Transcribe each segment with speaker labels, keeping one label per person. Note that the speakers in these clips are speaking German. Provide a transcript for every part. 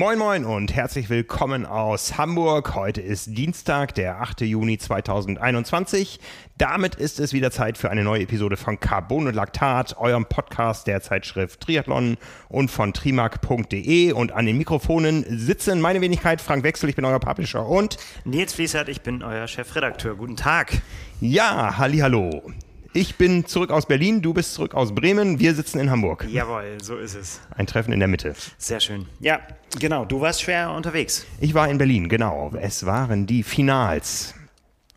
Speaker 1: Moin Moin und herzlich willkommen aus Hamburg. Heute ist Dienstag, der 8. Juni 2021. Damit ist es wieder Zeit für eine neue Episode von Carbon und Laktat, eurem Podcast der Zeitschrift Triathlon und von trimark.de. Und an den Mikrofonen sitzen meine Wenigkeit Frank Wechsel, ich bin euer Publisher und
Speaker 2: Nils Fließert, ich bin euer Chefredakteur. Guten Tag.
Speaker 1: Ja, halli hallo. Ich bin zurück aus Berlin, du bist zurück aus Bremen, wir sitzen in Hamburg.
Speaker 2: Jawohl, so ist es.
Speaker 1: Ein Treffen in der Mitte.
Speaker 2: Sehr schön. Ja, genau, du warst schwer unterwegs.
Speaker 1: Ich war in Berlin, genau. Es waren die Finals.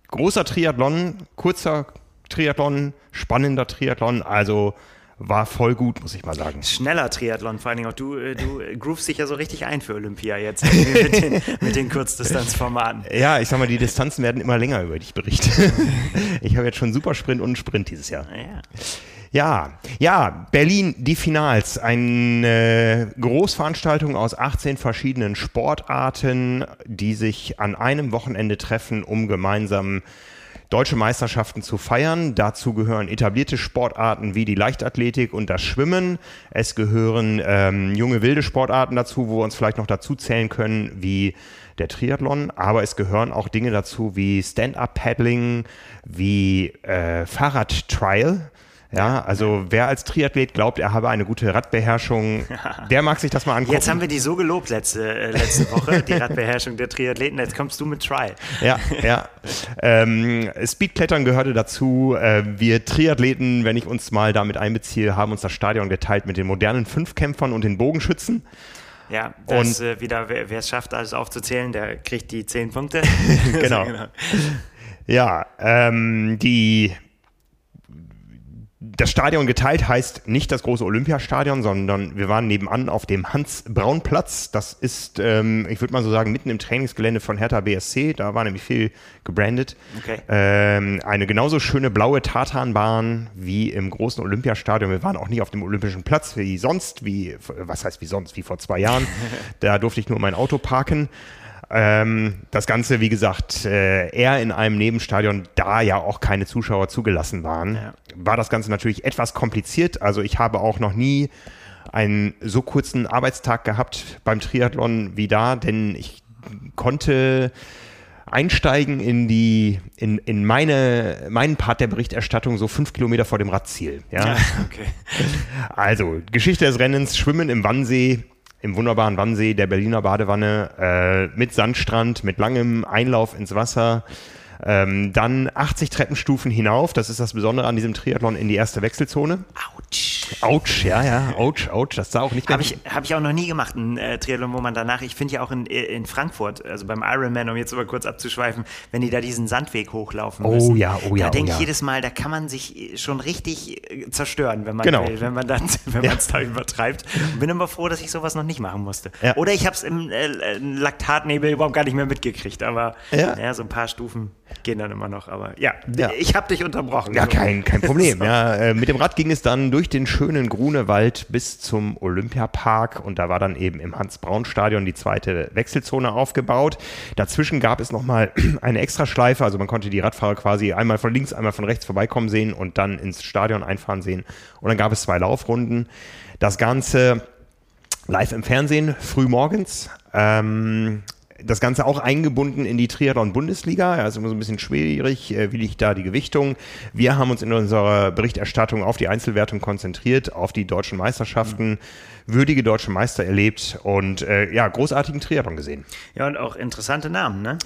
Speaker 1: Großer Triathlon, kurzer Triathlon, spannender Triathlon, also war voll gut, muss ich mal sagen.
Speaker 2: Schneller Triathlon, vor allen Dingen auch du, äh, du groovst dich ja so richtig ein für Olympia jetzt mit den, mit den Kurzdistanzformaten.
Speaker 1: Ja, ich sag mal, die Distanzen werden immer länger, über die ich berichte. Ich habe jetzt schon Supersprint und einen Sprint dieses Jahr.
Speaker 2: Ja.
Speaker 1: Ja, ja, Berlin, die Finals. Eine Großveranstaltung aus 18 verschiedenen Sportarten, die sich an einem Wochenende treffen, um gemeinsam deutsche Meisterschaften zu feiern. Dazu gehören etablierte Sportarten wie die Leichtathletik und das Schwimmen. Es gehören ähm, junge wilde Sportarten dazu, wo wir uns vielleicht noch dazu zählen können, wie der Triathlon. Aber es gehören auch Dinge dazu wie Stand-up-Paddling, wie äh, Fahrradtrial. Ja, also wer als Triathlet glaubt, er habe eine gute Radbeherrschung, der mag sich das mal angucken.
Speaker 2: Jetzt haben wir die so gelobt letzte, äh, letzte Woche, die Radbeherrschung der Triathleten. Jetzt kommst du mit Trial.
Speaker 1: Ja, ja. Ähm, Speedklettern gehörte dazu. Äh, wir Triathleten, wenn ich uns mal damit einbeziehe, haben uns das Stadion geteilt mit den modernen Fünfkämpfern und den Bogenschützen.
Speaker 2: Ja, das äh, wieder, wer es schafft, alles aufzuzählen, der kriegt die zehn Punkte.
Speaker 1: genau. genau. Ja, ähm, die das Stadion geteilt heißt nicht das große Olympiastadion, sondern wir waren nebenan auf dem Hans-Braun-Platz. Das ist, ähm, ich würde mal so sagen, mitten im Trainingsgelände von Hertha BSC. Da war nämlich viel gebrandet. Okay. Ähm, eine genauso schöne blaue Tartanbahn wie im großen Olympiastadion. Wir waren auch nicht auf dem Olympischen Platz wie sonst, wie, was heißt wie sonst, wie vor zwei Jahren. da durfte ich nur mein Auto parken. Ähm, das Ganze, wie gesagt, äh, eher in einem Nebenstadion, da ja auch keine Zuschauer zugelassen waren, ja. war das Ganze natürlich etwas kompliziert. Also ich habe auch noch nie einen so kurzen Arbeitstag gehabt beim Triathlon wie da, denn ich konnte einsteigen in die in, in meine meinen Part der Berichterstattung so fünf Kilometer vor dem Radziel. Ja? okay. Also Geschichte des Rennens: Schwimmen im Wannsee im wunderbaren Wannsee der Berliner Badewanne äh, mit Sandstrand, mit langem Einlauf ins Wasser. Ähm, dann 80 Treppenstufen hinauf, das ist das Besondere an diesem Triathlon in die erste Wechselzone.
Speaker 2: Autsch.
Speaker 1: Autsch, ja, ja, Autsch, Autsch, das sah auch nicht
Speaker 2: Habe ich, hab ich auch noch nie gemacht, ein äh, Triathlon, wo man danach, ich finde ja auch in, in Frankfurt, also beim Ironman, um jetzt mal kurz abzuschweifen, wenn die da diesen Sandweg hochlaufen
Speaker 1: oh,
Speaker 2: müssen.
Speaker 1: Ja, oh ja,
Speaker 2: Da denke
Speaker 1: oh
Speaker 2: ich jedes Mal, da kann man sich schon richtig äh, zerstören, wenn man
Speaker 1: genau.
Speaker 2: will, wenn man dann, wenn ja. man es da übertreibt. Bin immer froh, dass ich sowas noch nicht machen musste. Ja. Oder ich habe es im äh, Laktatnebel überhaupt gar nicht mehr mitgekriegt, aber ja. ja, so ein paar Stufen gehen dann immer noch. Aber ja, ja. ich habe dich unterbrochen.
Speaker 1: Ja, kein, kein Problem. so. ja, äh, mit dem Rad ging es dann durch den schönen Grunewald bis zum Olympiapark und da war dann eben im Hans-Braun-Stadion die zweite Wechselzone aufgebaut. Dazwischen gab es nochmal eine Extraschleife, also man konnte die Radfahrer quasi einmal von links, einmal von rechts vorbeikommen sehen und dann ins Stadion einfahren sehen. Und dann gab es zwei Laufrunden. Das Ganze live im Fernsehen, früh morgens. Ähm, das Ganze auch eingebunden in die Triathlon-Bundesliga. Ja, ist immer so ein bisschen schwierig, äh, wie liegt da die Gewichtung. Wir haben uns in unserer Berichterstattung auf die Einzelwertung konzentriert, auf die deutschen Meisterschaften, würdige deutsche Meister erlebt und äh, ja, großartigen Triathlon gesehen.
Speaker 2: Ja, und auch interessante Namen, ne?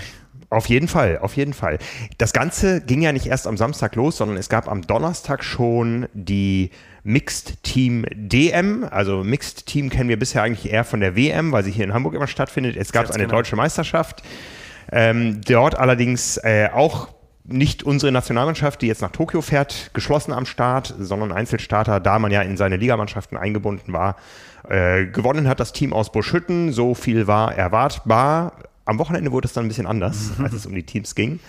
Speaker 1: Auf jeden Fall, auf jeden Fall. Das Ganze ging ja nicht erst am Samstag los, sondern es gab am Donnerstag schon die Mixed Team DM. Also Mixed Team kennen wir bisher eigentlich eher von der WM, weil sie hier in Hamburg immer stattfindet. Es gab eine genau. deutsche Meisterschaft. Ähm, dort allerdings äh, auch nicht unsere Nationalmannschaft, die jetzt nach Tokio fährt, geschlossen am Start, sondern Einzelstarter, da man ja in seine Ligamannschaften eingebunden war. Äh, gewonnen hat das Team aus Buschütten, so viel war erwartbar. Am Wochenende wurde es dann ein bisschen anders, als es um die Teams ging.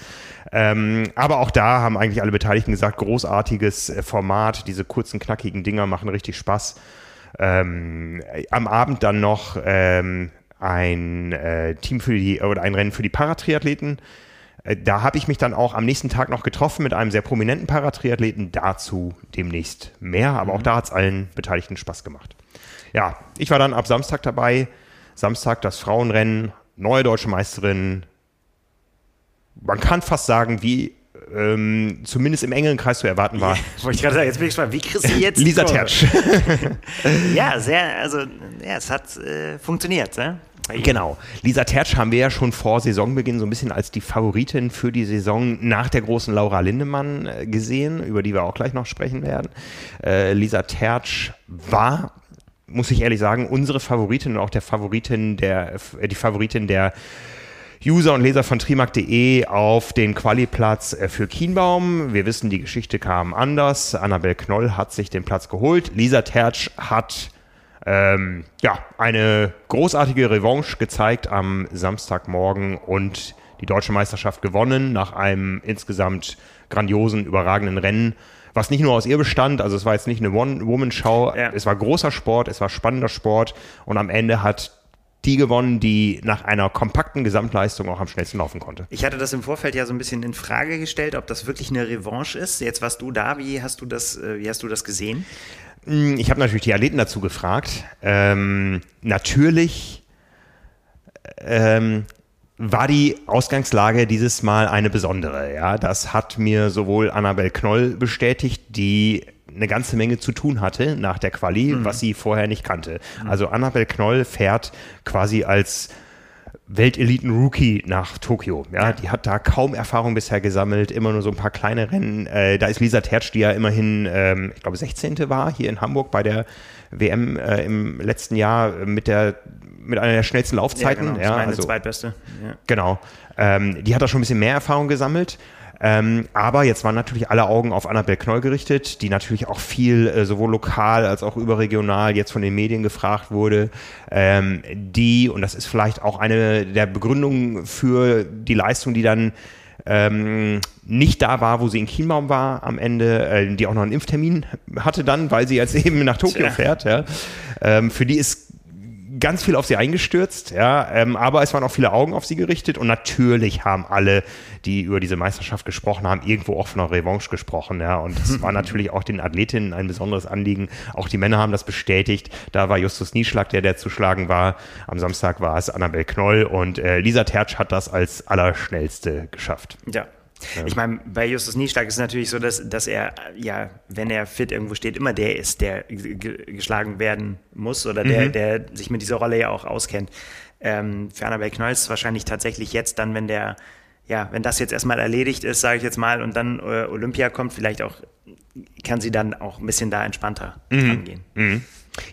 Speaker 1: Ähm, aber auch da haben eigentlich alle Beteiligten gesagt, großartiges äh, Format, diese kurzen, knackigen Dinger machen richtig Spaß. Ähm, am Abend dann noch ähm, ein äh, Team für die oder ein Rennen für die Paratriathleten. Äh, da habe ich mich dann auch am nächsten Tag noch getroffen mit einem sehr prominenten Paratriathleten. Dazu demnächst mehr, aber auch mhm. da hat es allen Beteiligten Spaß gemacht. Ja, ich war dann ab Samstag dabei. Samstag das Frauenrennen, neue deutsche Meisterin. Man kann fast sagen, wie ähm, zumindest im engeren Kreis zu erwarten war.
Speaker 2: Ja, wollte ich gerade sagen, jetzt bin ich gespannt, wie kriegst du jetzt
Speaker 1: Lisa Tertsch.
Speaker 2: ja, sehr, also ja, es hat äh, funktioniert, ne?
Speaker 1: Genau. Lisa Tertsch haben wir ja schon vor Saisonbeginn so ein bisschen als die Favoritin für die Saison nach der großen Laura Lindemann äh, gesehen, über die wir auch gleich noch sprechen werden. Äh, Lisa Tertsch war muss ich ehrlich sagen, unsere Favoritin und auch der Favoritin der, äh, die Favoritin der User und Leser von trimark.de auf den Qualiplatz äh, für Kienbaum. Wir wissen, die Geschichte kam anders. Annabel Knoll hat sich den Platz geholt. Lisa Tertsch hat ähm, ja, eine großartige Revanche gezeigt am Samstagmorgen und die deutsche Meisterschaft gewonnen nach einem insgesamt grandiosen, überragenden Rennen was nicht nur aus ihr bestand, also es war jetzt nicht eine One-Woman-Show, ja. es war großer Sport, es war spannender Sport und am Ende hat die gewonnen, die nach einer kompakten Gesamtleistung auch am schnellsten laufen konnte.
Speaker 2: Ich hatte das im Vorfeld ja so ein bisschen in Frage gestellt, ob das wirklich eine Revanche ist. Jetzt warst du da, wie hast du das, äh, wie hast du das gesehen?
Speaker 1: Hm, ich habe natürlich die Athleten dazu gefragt. Ähm, natürlich ähm, war die Ausgangslage dieses Mal eine besondere. Ja, das hat mir sowohl Annabel Knoll bestätigt, die eine ganze Menge zu tun hatte nach der Quali, mhm. was sie vorher nicht kannte. Mhm. Also Annabel Knoll fährt quasi als Welteliten-Rookie nach Tokio. Ja, die hat da kaum Erfahrung bisher gesammelt, immer nur so ein paar kleine Rennen. Äh, da ist Lisa Tertsch, die ja immerhin, ähm, ich glaube, 16. war hier in Hamburg bei der WM äh, im letzten Jahr mit der mit einer der schnellsten Laufzeiten. Ja, genau.
Speaker 2: ja, meine also, zweitbeste.
Speaker 1: Ja. Genau. Ähm, die hat da schon ein bisschen mehr Erfahrung gesammelt. Ähm, aber jetzt waren natürlich alle Augen auf Annabel Knoll gerichtet, die natürlich auch viel äh, sowohl lokal als auch überregional jetzt von den Medien gefragt wurde. Ähm, die, und das ist vielleicht auch eine der Begründungen für die Leistung, die dann ähm, nicht da war, wo sie in Chiembaum war am Ende, äh, die auch noch einen Impftermin hatte dann, weil sie jetzt eben nach Tokio Tja. fährt. Ja. Ähm, für die ist ganz viel auf sie eingestürzt, ja, ähm, aber es waren auch viele Augen auf sie gerichtet und natürlich haben alle, die über diese Meisterschaft gesprochen haben, irgendwo auch von einer Revanche gesprochen, ja, und das war natürlich auch den Athletinnen ein besonderes Anliegen. Auch die Männer haben das bestätigt. Da war Justus Nieschlag, der der zu schlagen war. Am Samstag war es Annabel Knoll und äh, Lisa Tertsch hat das als allerschnellste geschafft.
Speaker 2: Ja, ich meine, bei Justus Nieschlag ist es natürlich so, dass, dass er, ja, wenn er fit irgendwo steht, immer der ist, der geschlagen werden muss oder der, mhm. der sich mit dieser Rolle ja auch auskennt. Ähm, für Annabelle Knoll ist es wahrscheinlich tatsächlich jetzt dann, wenn der, ja, wenn das jetzt erstmal erledigt ist, sage ich jetzt mal, und dann äh, Olympia kommt, vielleicht auch, kann sie dann auch ein bisschen da entspannter mhm. angehen. Mhm.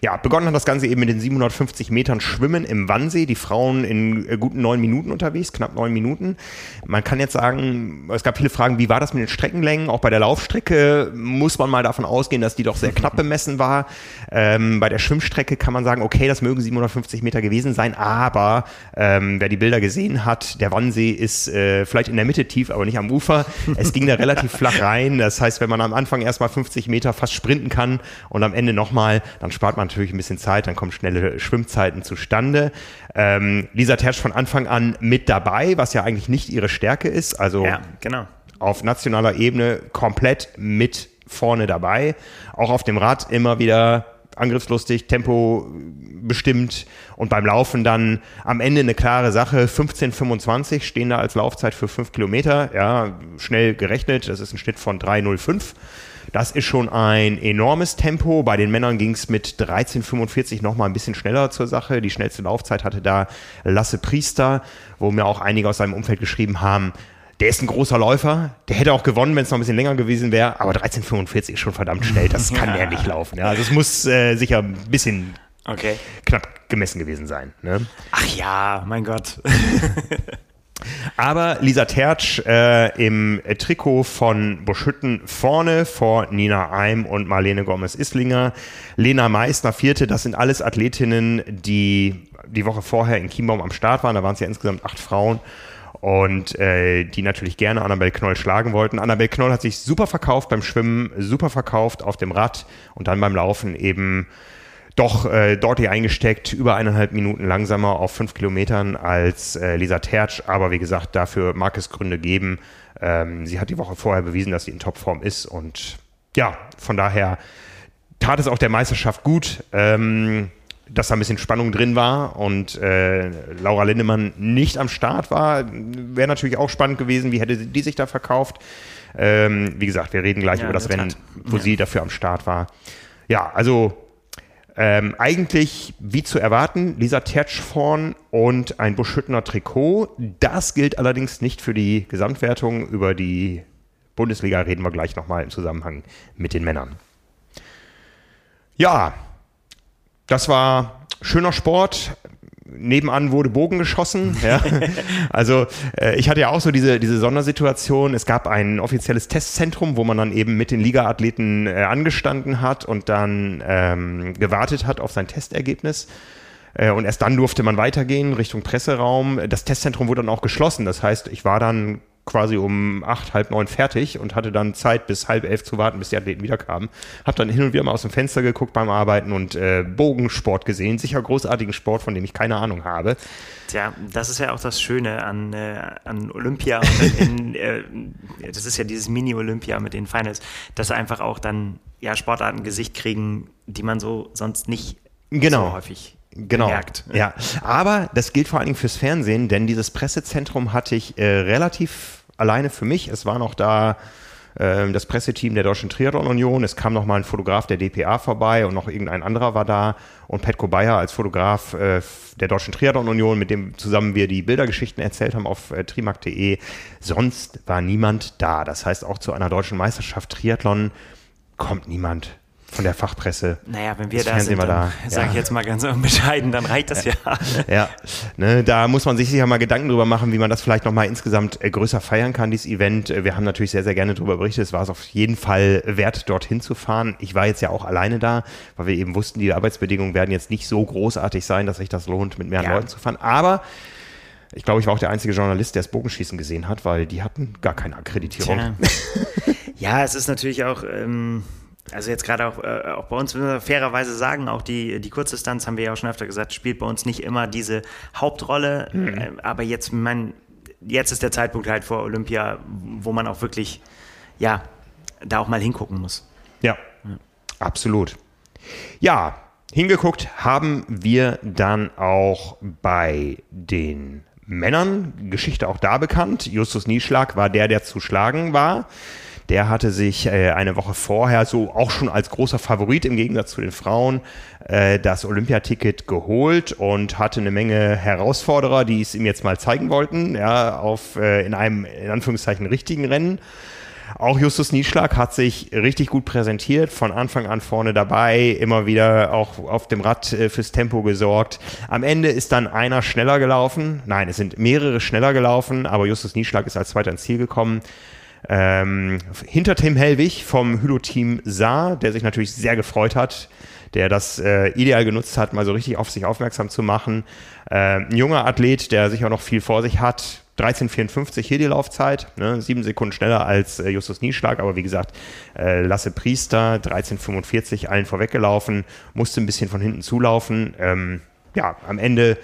Speaker 1: Ja, begonnen hat das Ganze eben mit den 750 Metern Schwimmen im Wannsee. Die Frauen in äh, guten neun Minuten unterwegs, knapp neun Minuten. Man kann jetzt sagen, es gab viele Fragen, wie war das mit den Streckenlängen? Auch bei der Laufstrecke muss man mal davon ausgehen, dass die doch sehr knapp bemessen war. Ähm, bei der Schwimmstrecke kann man sagen, okay, das mögen 750 Meter gewesen sein, aber ähm, wer die Bilder gesehen hat, der Wannsee ist äh, vielleicht in der Mitte tief, aber nicht am Ufer. Es ging da relativ flach rein. Das heißt, wenn man am Anfang erstmal 50 Meter fast sprinten kann und am Ende nochmal, dann spart spart man natürlich ein bisschen Zeit, dann kommen schnelle Schwimmzeiten zustande. Ähm, Lisa Tersch von Anfang an mit dabei, was ja eigentlich nicht ihre Stärke ist. Also
Speaker 2: ja, genau.
Speaker 1: auf nationaler Ebene komplett mit vorne dabei. Auch auf dem Rad immer wieder angriffslustig, Tempo bestimmt und beim Laufen dann am Ende eine klare Sache. 15,25 stehen da als Laufzeit für 5 Kilometer. Ja, schnell gerechnet. Das ist ein Schnitt von 3,05. Das ist schon ein enormes Tempo. Bei den Männern ging es mit 13,45 nochmal ein bisschen schneller zur Sache. Die schnellste Laufzeit hatte da Lasse Priester, wo mir auch einige aus seinem Umfeld geschrieben haben, der ist ein großer Läufer, der hätte auch gewonnen, wenn es noch ein bisschen länger gewesen wäre, aber 13,45 ist schon verdammt schnell, das kann ja. der nicht laufen. Ja. Also es muss äh, sicher ein bisschen okay. knapp gemessen gewesen sein. Ne?
Speaker 2: Ach ja, mein Gott.
Speaker 1: Aber Lisa Tertsch äh, im Trikot von Buschütten vorne vor Nina Eim und Marlene Gomez-Islinger. Lena Meissner vierte, das sind alles Athletinnen, die die Woche vorher in Chiembaum am Start waren. Da waren es ja insgesamt acht Frauen und äh, die natürlich gerne Annabelle Knoll schlagen wollten. Annabelle Knoll hat sich super verkauft beim Schwimmen, super verkauft auf dem Rad und dann beim Laufen eben doch äh, dort hier eingesteckt, über eineinhalb Minuten langsamer auf fünf Kilometern als äh, Lisa Tertsch. Aber wie gesagt, dafür mag es Gründe geben. Ähm, sie hat die Woche vorher bewiesen, dass sie in Topform ist. Und ja, von daher tat es auch der Meisterschaft gut. Ähm, dass da ein bisschen Spannung drin war und äh, Laura Lindemann nicht am Start war. Wäre natürlich auch spannend gewesen, wie hätte die sich da verkauft. Ähm, wie gesagt, wir reden gleich ja, über das Rennen, wo ja. sie dafür am Start war. Ja, also ähm, eigentlich, wie zu erwarten, Lisa Tertsch vorn und ein Buschhüttner Trikot. Das gilt allerdings nicht für die Gesamtwertung. Über die Bundesliga reden wir gleich nochmal im Zusammenhang mit den Männern. Ja, das war schöner Sport nebenan wurde Bogen geschossen. Ja. Also äh, ich hatte ja auch so diese, diese Sondersituation. Es gab ein offizielles Testzentrum, wo man dann eben mit den Ligaathleten äh, angestanden hat und dann ähm, gewartet hat auf sein Testergebnis. Äh, und erst dann durfte man weitergehen Richtung Presseraum. Das Testzentrum wurde dann auch geschlossen. Das heißt, ich war dann quasi um acht, halb neun fertig und hatte dann Zeit bis halb elf zu warten, bis die Athleten wiederkamen. Hab dann hin und wieder mal aus dem Fenster geguckt beim Arbeiten und äh, Bogensport gesehen. Sicher großartigen Sport, von dem ich keine Ahnung habe.
Speaker 2: Tja, das ist ja auch das Schöne an, äh, an Olympia. in, äh, das ist ja dieses Mini-Olympia mit den Finals, dass einfach auch dann ja Sportarten Gesicht kriegen, die man so sonst nicht
Speaker 1: genau.
Speaker 2: so häufig
Speaker 1: Genau. Bemerkt. Ja, aber das gilt vor allen Dingen fürs Fernsehen, denn dieses Pressezentrum hatte ich äh, relativ alleine für mich. Es war noch da äh, das Presseteam der Deutschen Triathlon Union. Es kam noch mal ein Fotograf der DPA vorbei und noch irgendein anderer war da und Petko Bayer als Fotograf äh, der Deutschen Triathlon Union, mit dem zusammen wir die Bildergeschichten erzählt haben auf äh, trimark.de. Sonst war niemand da. Das heißt, auch zu einer deutschen Meisterschaft Triathlon kommt niemand von der Fachpresse.
Speaker 2: Naja, wenn wir da sind, dann, da. sage ich jetzt mal ganz bescheiden, dann reicht das ja.
Speaker 1: Ja, ne, da muss man sich sicher mal Gedanken drüber machen, wie man das vielleicht nochmal insgesamt äh, größer feiern kann, dieses Event. Äh, wir haben natürlich sehr, sehr gerne darüber berichtet. Es war es auf jeden Fall wert, dorthin zu fahren. Ich war jetzt ja auch alleine da, weil wir eben wussten, die Arbeitsbedingungen werden jetzt nicht so großartig sein, dass sich das lohnt, mit mehreren ja. Leuten zu fahren. Aber ich glaube, ich war auch der einzige Journalist, der das Bogenschießen gesehen hat, weil die hatten gar keine Akkreditierung.
Speaker 2: ja, es ist natürlich auch... Ähm also jetzt gerade auch, äh, auch bei uns, müssen wir fairerweise sagen, auch die, die Kurzdistanz, haben wir ja auch schon öfter gesagt, spielt bei uns nicht immer diese Hauptrolle. Mhm. Äh, aber jetzt, mein, jetzt ist der Zeitpunkt halt vor Olympia, wo man auch wirklich, ja, da auch mal hingucken muss.
Speaker 1: Ja, ja. absolut. Ja, hingeguckt haben wir dann auch bei den Männern. Geschichte auch da bekannt. Justus Nieschlag war der, der zu schlagen war. Der hatte sich äh, eine Woche vorher so auch schon als großer Favorit im Gegensatz zu den Frauen äh, das Olympiaticket geholt und hatte eine Menge Herausforderer, die es ihm jetzt mal zeigen wollten, ja, auf äh, in einem in Anführungszeichen richtigen Rennen. Auch Justus Nieschlag hat sich richtig gut präsentiert, von Anfang an vorne dabei, immer wieder auch auf dem Rad äh, fürs Tempo gesorgt. Am Ende ist dann einer schneller gelaufen. Nein, es sind mehrere schneller gelaufen, aber Justus Nieschlag ist als Zweiter ins Ziel gekommen. Ähm, hinter Tim Hellwig vom Hülo-Team Saar, der sich natürlich sehr gefreut hat, der das äh, ideal genutzt hat, mal so richtig auf sich aufmerksam zu machen. Äh, ein junger Athlet, der sicher noch viel vor sich hat. 13,54 hier die Laufzeit, ne, sieben Sekunden schneller als äh, Justus Nieschlag, aber wie gesagt, äh, Lasse Priester, 13,45 allen vorweggelaufen, musste ein bisschen von hinten zulaufen. Ähm, ja, am Ende,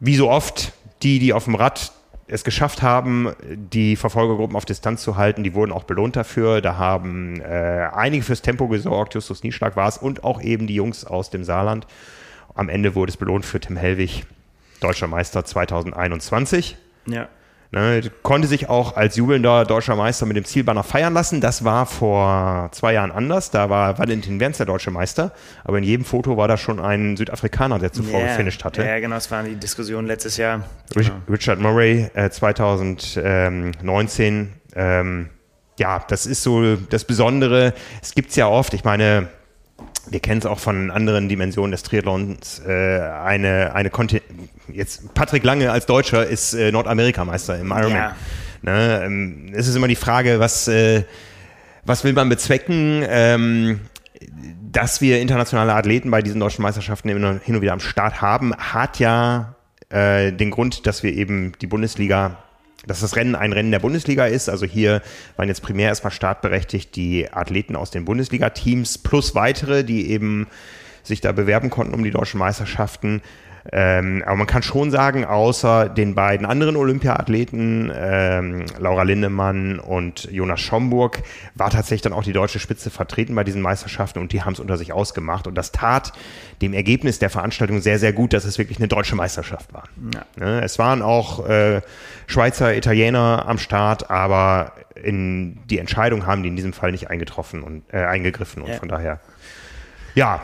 Speaker 1: wie so oft, die, die auf dem Rad es geschafft haben, die Verfolgergruppen auf Distanz zu halten. Die wurden auch belohnt dafür. Da haben äh, einige fürs Tempo gesorgt. Justus Nieschlag war es und auch eben die Jungs aus dem Saarland. Am Ende wurde es belohnt für Tim Hellwig, deutscher Meister 2021.
Speaker 2: Ja.
Speaker 1: Ne, konnte sich auch als jubelnder deutscher Meister mit dem Zielbanner feiern lassen. Das war vor zwei Jahren anders. Da war Valentin Werns der deutsche Meister. Aber in jedem Foto war da schon ein Südafrikaner, der zuvor yeah. gefinisht hatte.
Speaker 2: Ja, genau. Das waren die Diskussionen letztes Jahr.
Speaker 1: Genau. Richard Murray äh, 2019. Ähm, ja, das ist so das Besondere. Es gibt es ja oft. Ich meine, wir kennen es auch von anderen Dimensionen des Triathlons, äh, eine, eine Konti jetzt Patrick Lange als Deutscher ist äh, Nordamerikameister im Ironman. Ja. Ne, ähm, es ist immer die Frage, was, äh, was will man bezwecken? Ähm, dass wir internationale Athleten bei diesen deutschen Meisterschaften immer hin und wieder am Start haben, hat ja äh, den Grund, dass wir eben die Bundesliga dass das Rennen ein Rennen der Bundesliga ist. Also hier waren jetzt primär erstmal startberechtigt die Athleten aus den Bundesliga-Teams plus weitere, die eben sich da bewerben konnten um die deutschen Meisterschaften. Ähm, aber man kann schon sagen, außer den beiden anderen Olympiathleten, ähm, Laura Lindemann und Jonas Schomburg, war tatsächlich dann auch die deutsche Spitze vertreten bei diesen Meisterschaften und die haben es unter sich ausgemacht. Und das tat dem Ergebnis der Veranstaltung sehr, sehr gut, dass es wirklich eine deutsche Meisterschaft war. Ja. Ne, es waren auch äh, Schweizer, Italiener am Start, aber in die Entscheidung haben die in diesem Fall nicht eingetroffen und äh, eingegriffen und ja. von daher ja,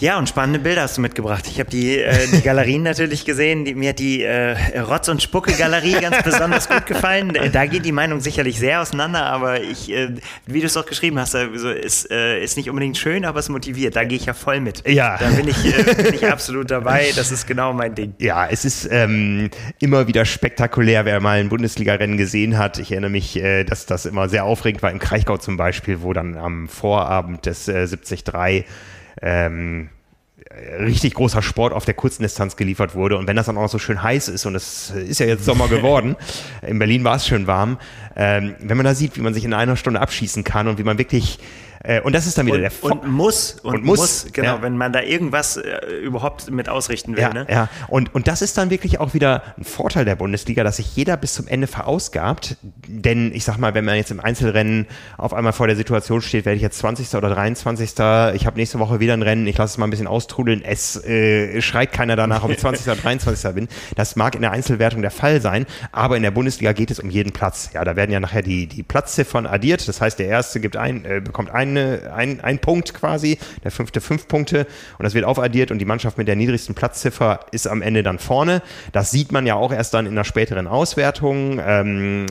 Speaker 2: ja, und spannende Bilder hast du mitgebracht. Ich habe die, äh, die Galerien natürlich gesehen. Die, mir hat die äh, Rotz- und Spucke-Galerie ganz besonders gut gefallen. Da geht die Meinung sicherlich sehr auseinander, aber ich, äh, wie du es auch geschrieben hast, also ist, äh, ist nicht unbedingt schön, aber es motiviert. Da gehe ich ja voll mit.
Speaker 1: Ja.
Speaker 2: Da bin ich, äh, bin ich absolut dabei. Das ist genau mein Ding.
Speaker 1: Ja, es ist ähm, immer wieder spektakulär, wer mal ein Bundesliga-Rennen gesehen hat. Ich erinnere mich, äh, dass das immer sehr aufregend war im Kraichgau zum Beispiel, wo dann am Vorabend des äh, 73 ähm, richtig großer Sport auf der kurzen Distanz geliefert wurde. Und wenn das dann auch noch so schön heiß ist, und es ist ja jetzt Sommer geworden, in Berlin war es schön warm, ähm, wenn man da sieht, wie man sich in einer Stunde abschießen kann und wie man wirklich äh, und das ist dann wieder
Speaker 2: und,
Speaker 1: der
Speaker 2: Fo Und muss. Und, und muss, muss, genau, ja. wenn man da irgendwas äh, überhaupt mit ausrichten will.
Speaker 1: Ja,
Speaker 2: ne?
Speaker 1: ja. Und, und das ist dann wirklich auch wieder ein Vorteil der Bundesliga, dass sich jeder bis zum Ende verausgabt. Denn ich sag mal, wenn man jetzt im Einzelrennen auf einmal vor der Situation steht, werde ich jetzt 20. oder 23. Ich habe nächste Woche wieder ein Rennen, ich lasse es mal ein bisschen austrudeln. Es äh, schreit keiner danach, ob ich 20. oder 23. bin. Das mag in der Einzelwertung der Fall sein, aber in der Bundesliga geht es um jeden Platz. Ja, da werden ja nachher die, die Platzziffern addiert. Das heißt, der Erste gibt ein, äh, bekommt einen eine, ein, ein Punkt quasi, der fünfte fünf Punkte und das wird aufaddiert und die Mannschaft mit der niedrigsten Platzziffer ist am Ende dann vorne. Das sieht man ja auch erst dann in der späteren Auswertung. Ähm,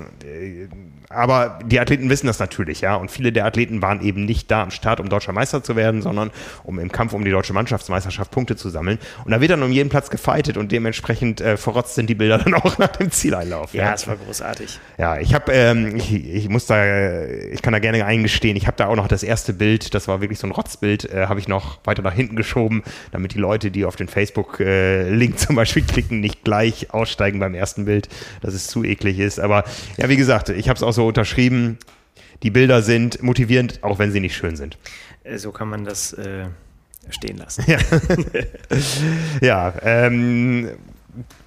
Speaker 1: aber die Athleten wissen das natürlich, ja. Und viele der Athleten waren eben nicht da am Start, um deutscher Meister zu werden, sondern um im Kampf um die deutsche Mannschaftsmeisterschaft Punkte zu sammeln. Und da wird dann um jeden Platz gefeitet und dementsprechend äh, verrotzt sind die Bilder dann auch nach dem Zieleinlauf.
Speaker 2: Ja, es ja. war großartig.
Speaker 1: Ja, ich habe, ähm, ich, ich muss da, ich kann da gerne eingestehen, ich habe da auch noch das erste Bild, das war wirklich so ein Rotzbild, äh, habe ich noch weiter nach hinten geschoben, damit die Leute, die auf den Facebook-Link äh, zum Beispiel klicken, nicht gleich aussteigen beim ersten Bild, dass es zu eklig ist. Aber ja, wie gesagt, ich habe es auch so unterschrieben. Die Bilder sind motivierend, auch wenn sie nicht schön sind.
Speaker 2: Äh, so kann man das äh, stehen lassen.
Speaker 1: Ja, ja ähm,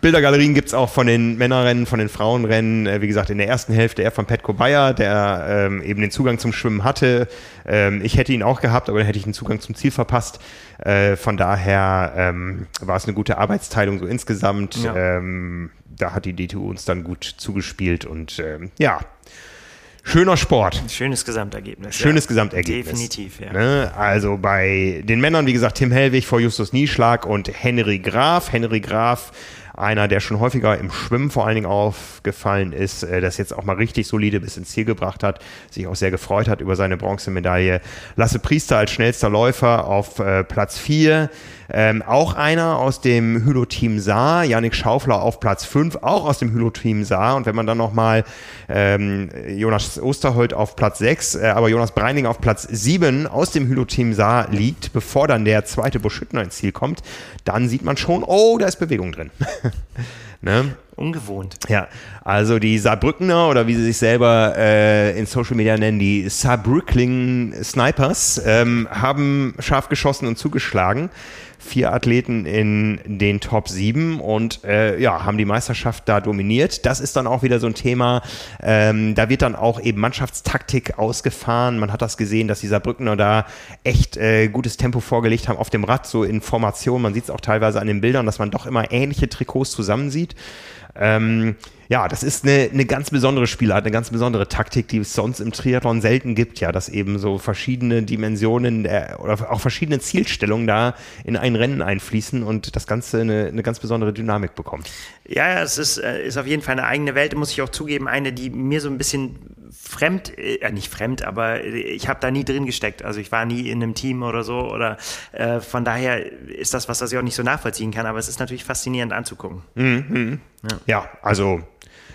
Speaker 1: Bildergalerien gibt es auch von den Männerrennen, von den Frauenrennen. Äh, wie gesagt, in der ersten Hälfte eher von Petko Bayer, der ähm, eben den Zugang zum Schwimmen hatte. Ähm, ich hätte ihn auch gehabt, aber dann hätte ich den Zugang zum Ziel verpasst. Äh, von daher ähm, war es eine gute Arbeitsteilung so insgesamt. Ja. Da hat die DTU uns dann gut zugespielt und ähm, ja, Schöner Sport.
Speaker 2: Schönes Gesamtergebnis.
Speaker 1: Schönes ja. Gesamtergebnis.
Speaker 2: Definitiv, ja.
Speaker 1: Ne? Also bei den Männern, wie gesagt, Tim Hellwig vor Justus Nieschlag und Henry Graf. Henry Graf einer, der schon häufiger im Schwimmen vor allen Dingen aufgefallen ist, äh, das jetzt auch mal richtig solide bis ins Ziel gebracht hat, sich auch sehr gefreut hat über seine Bronzemedaille. Lasse Priester als schnellster Läufer auf äh, Platz 4. Ähm, auch einer aus dem Hylo-Team Saar, Yannick Schaufler auf Platz 5, auch aus dem Hylo-Team Saar. Und wenn man dann nochmal ähm, Jonas Osterholt auf Platz 6, äh, aber Jonas Breining auf Platz 7 aus dem Hylo-Team Saar liegt, bevor dann der zweite Buschüttner ins Ziel kommt, dann sieht man schon, oh, da ist Bewegung drin.
Speaker 2: ne? Ungewohnt.
Speaker 1: Ja, also die Saarbrückener oder wie sie sich selber äh, in Social Media nennen, die Saarbrückling Snipers, ähm, haben scharf geschossen und zugeschlagen vier Athleten in den Top 7 und äh, ja, haben die Meisterschaft da dominiert. Das ist dann auch wieder so ein Thema. Ähm, da wird dann auch eben Mannschaftstaktik ausgefahren. Man hat das gesehen, dass dieser Brückner da echt äh, gutes Tempo vorgelegt haben auf dem Rad, so in Formation. Man sieht es auch teilweise an den Bildern, dass man doch immer ähnliche Trikots zusammensieht. Ähm, ja, das ist eine, eine ganz besondere Spielart, eine ganz besondere Taktik, die es sonst im Triathlon selten gibt, ja, dass eben so verschiedene Dimensionen der, oder auch verschiedene Zielstellungen da in ein Rennen einfließen und das Ganze eine, eine ganz besondere Dynamik bekommt.
Speaker 2: Ja, es ist, äh, ist auf jeden Fall eine eigene Welt, muss ich auch zugeben, eine, die mir so ein bisschen fremd, äh, nicht fremd, aber ich habe da nie drin gesteckt. Also ich war nie in einem Team oder so oder äh, von daher ist das was, was ich auch nicht so nachvollziehen kann, aber es ist natürlich faszinierend anzugucken.
Speaker 1: Mhm. Ja. ja, also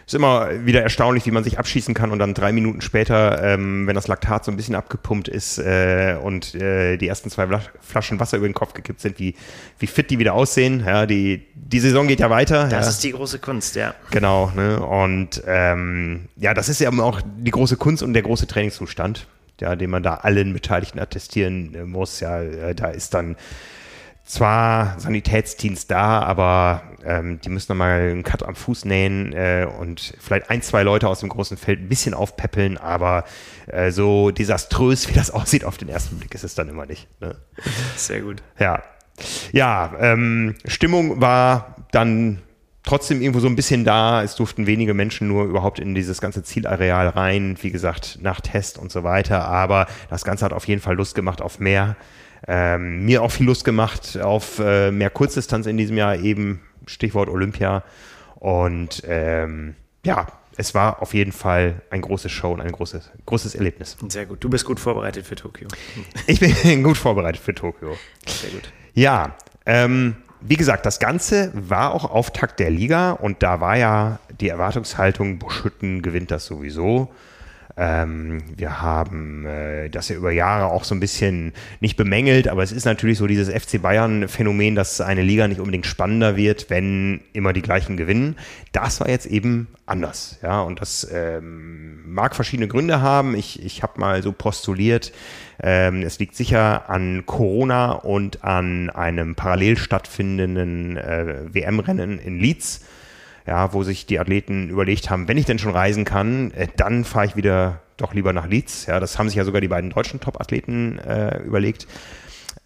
Speaker 1: ist immer wieder erstaunlich, wie man sich abschießen kann und dann drei Minuten später, ähm, wenn das Laktat so ein bisschen abgepumpt ist äh, und äh, die ersten zwei Flaschen Wasser über den Kopf gekippt sind, wie, wie fit die wieder aussehen. Ja, die, die Saison geht ja weiter.
Speaker 2: Das
Speaker 1: ja.
Speaker 2: ist die große Kunst, ja.
Speaker 1: Genau, ne? Und ähm, ja, das ist ja auch die große Kunst und der große Trainingszustand, ja, den man da allen Beteiligten attestieren muss. Ja, äh, da ist dann zwar Sanitätsdienst da, aber ähm, die müssen nochmal einen Cut am Fuß nähen äh, und vielleicht ein, zwei Leute aus dem großen Feld ein bisschen aufpäppeln, aber äh, so desaströs, wie das aussieht auf den ersten Blick, ist es dann immer nicht. Ne?
Speaker 2: Sehr gut.
Speaker 1: Ja. Ja, ähm, Stimmung war dann trotzdem irgendwo so ein bisschen da. Es durften wenige Menschen nur überhaupt in dieses ganze Zielareal rein, wie gesagt, nach Test und so weiter. Aber das Ganze hat auf jeden Fall Lust gemacht auf mehr. Ähm, mir auch viel Lust gemacht auf äh, mehr Kurzdistanz in diesem Jahr, eben Stichwort Olympia. Und ähm, ja, es war auf jeden Fall ein großes Show und ein großes, großes Erlebnis.
Speaker 2: Sehr gut. Du bist gut vorbereitet für Tokio.
Speaker 1: Ich bin gut vorbereitet für Tokio. Sehr gut. Ja, ähm, wie gesagt, das Ganze war auch Auftakt der Liga und da war ja die Erwartungshaltung, Buschütten gewinnt das sowieso. Ähm, wir haben äh, das ja über Jahre auch so ein bisschen nicht bemängelt, aber es ist natürlich so dieses FC Bayern-Phänomen, dass eine Liga nicht unbedingt spannender wird, wenn immer die gleichen gewinnen. Das war jetzt eben anders, ja, und das ähm, mag verschiedene Gründe haben. Ich, ich habe mal so postuliert, ähm, es liegt sicher an Corona und an einem parallel stattfindenden äh, WM-Rennen in Leeds ja, wo sich die Athleten überlegt haben, wenn ich denn schon reisen kann, äh, dann fahre ich wieder doch lieber nach Leeds. Ja, das haben sich ja sogar die beiden deutschen Top-Athleten äh, überlegt.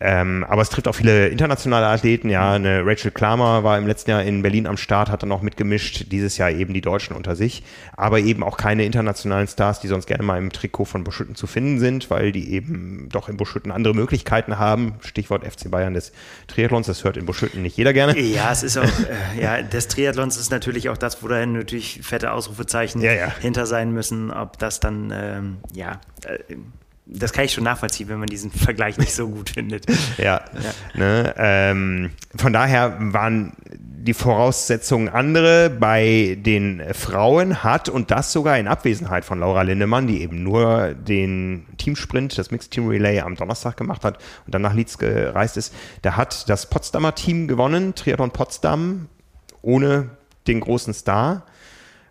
Speaker 1: Ähm, aber es trifft auch viele internationale Athleten. Ja, eine Rachel Klammer war im letzten Jahr in Berlin am Start, hat dann auch mitgemischt. Dieses Jahr eben die Deutschen unter sich. Aber eben auch keine internationalen Stars, die sonst gerne mal im Trikot von Buschütten zu finden sind, weil die eben doch in Buschütten andere Möglichkeiten haben. Stichwort FC Bayern des Triathlons. Das hört in Buschütten nicht jeder gerne.
Speaker 2: Ja, es ist auch, äh, ja, des Triathlons ist natürlich auch das, wo da natürlich fette Ausrufezeichen ja, ja. hinter sein müssen. Ob das dann, ähm, ja, äh, das kann ich schon nachvollziehen, wenn man diesen Vergleich nicht so gut findet.
Speaker 1: ja. ja. Ne, ähm, von daher waren die Voraussetzungen andere. Bei den Frauen hat und das sogar in Abwesenheit von Laura Lindemann, die eben nur den Teamsprint, das Mixed Team Relay am Donnerstag gemacht hat und dann nach Leeds gereist ist. Da hat das Potsdamer Team gewonnen, Triathlon Potsdam, ohne den großen Star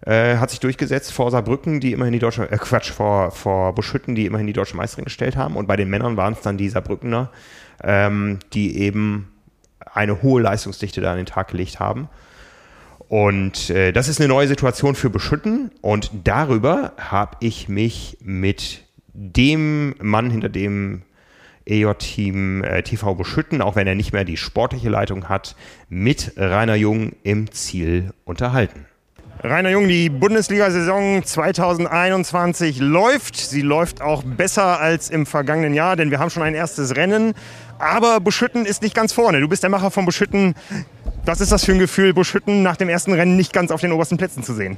Speaker 1: äh, hat sich durchgesetzt vor Saarbrücken, die immerhin die deutsche, äh, Quatsch, vor, vor Buschütten, die immerhin die deutsche Meisterin gestellt haben. Und bei den Männern waren es dann die Saarbrückener, ähm, die eben eine hohe Leistungsdichte da an den Tag gelegt haben. Und äh, das ist eine neue Situation für Beschütten. Und darüber habe ich mich mit dem Mann hinter dem EJ-Team äh, TV Beschütten, auch wenn er nicht mehr die sportliche Leitung hat, mit Rainer Jung im Ziel unterhalten. Rainer Jung, die Bundesliga-Saison 2021 läuft. Sie läuft auch besser als im vergangenen Jahr, denn wir haben schon ein erstes Rennen. Aber Buschütten ist nicht ganz vorne. Du bist der Macher von Buschütten. Was ist das für ein Gefühl, Buschütten nach dem ersten Rennen nicht ganz auf den obersten Plätzen zu sehen?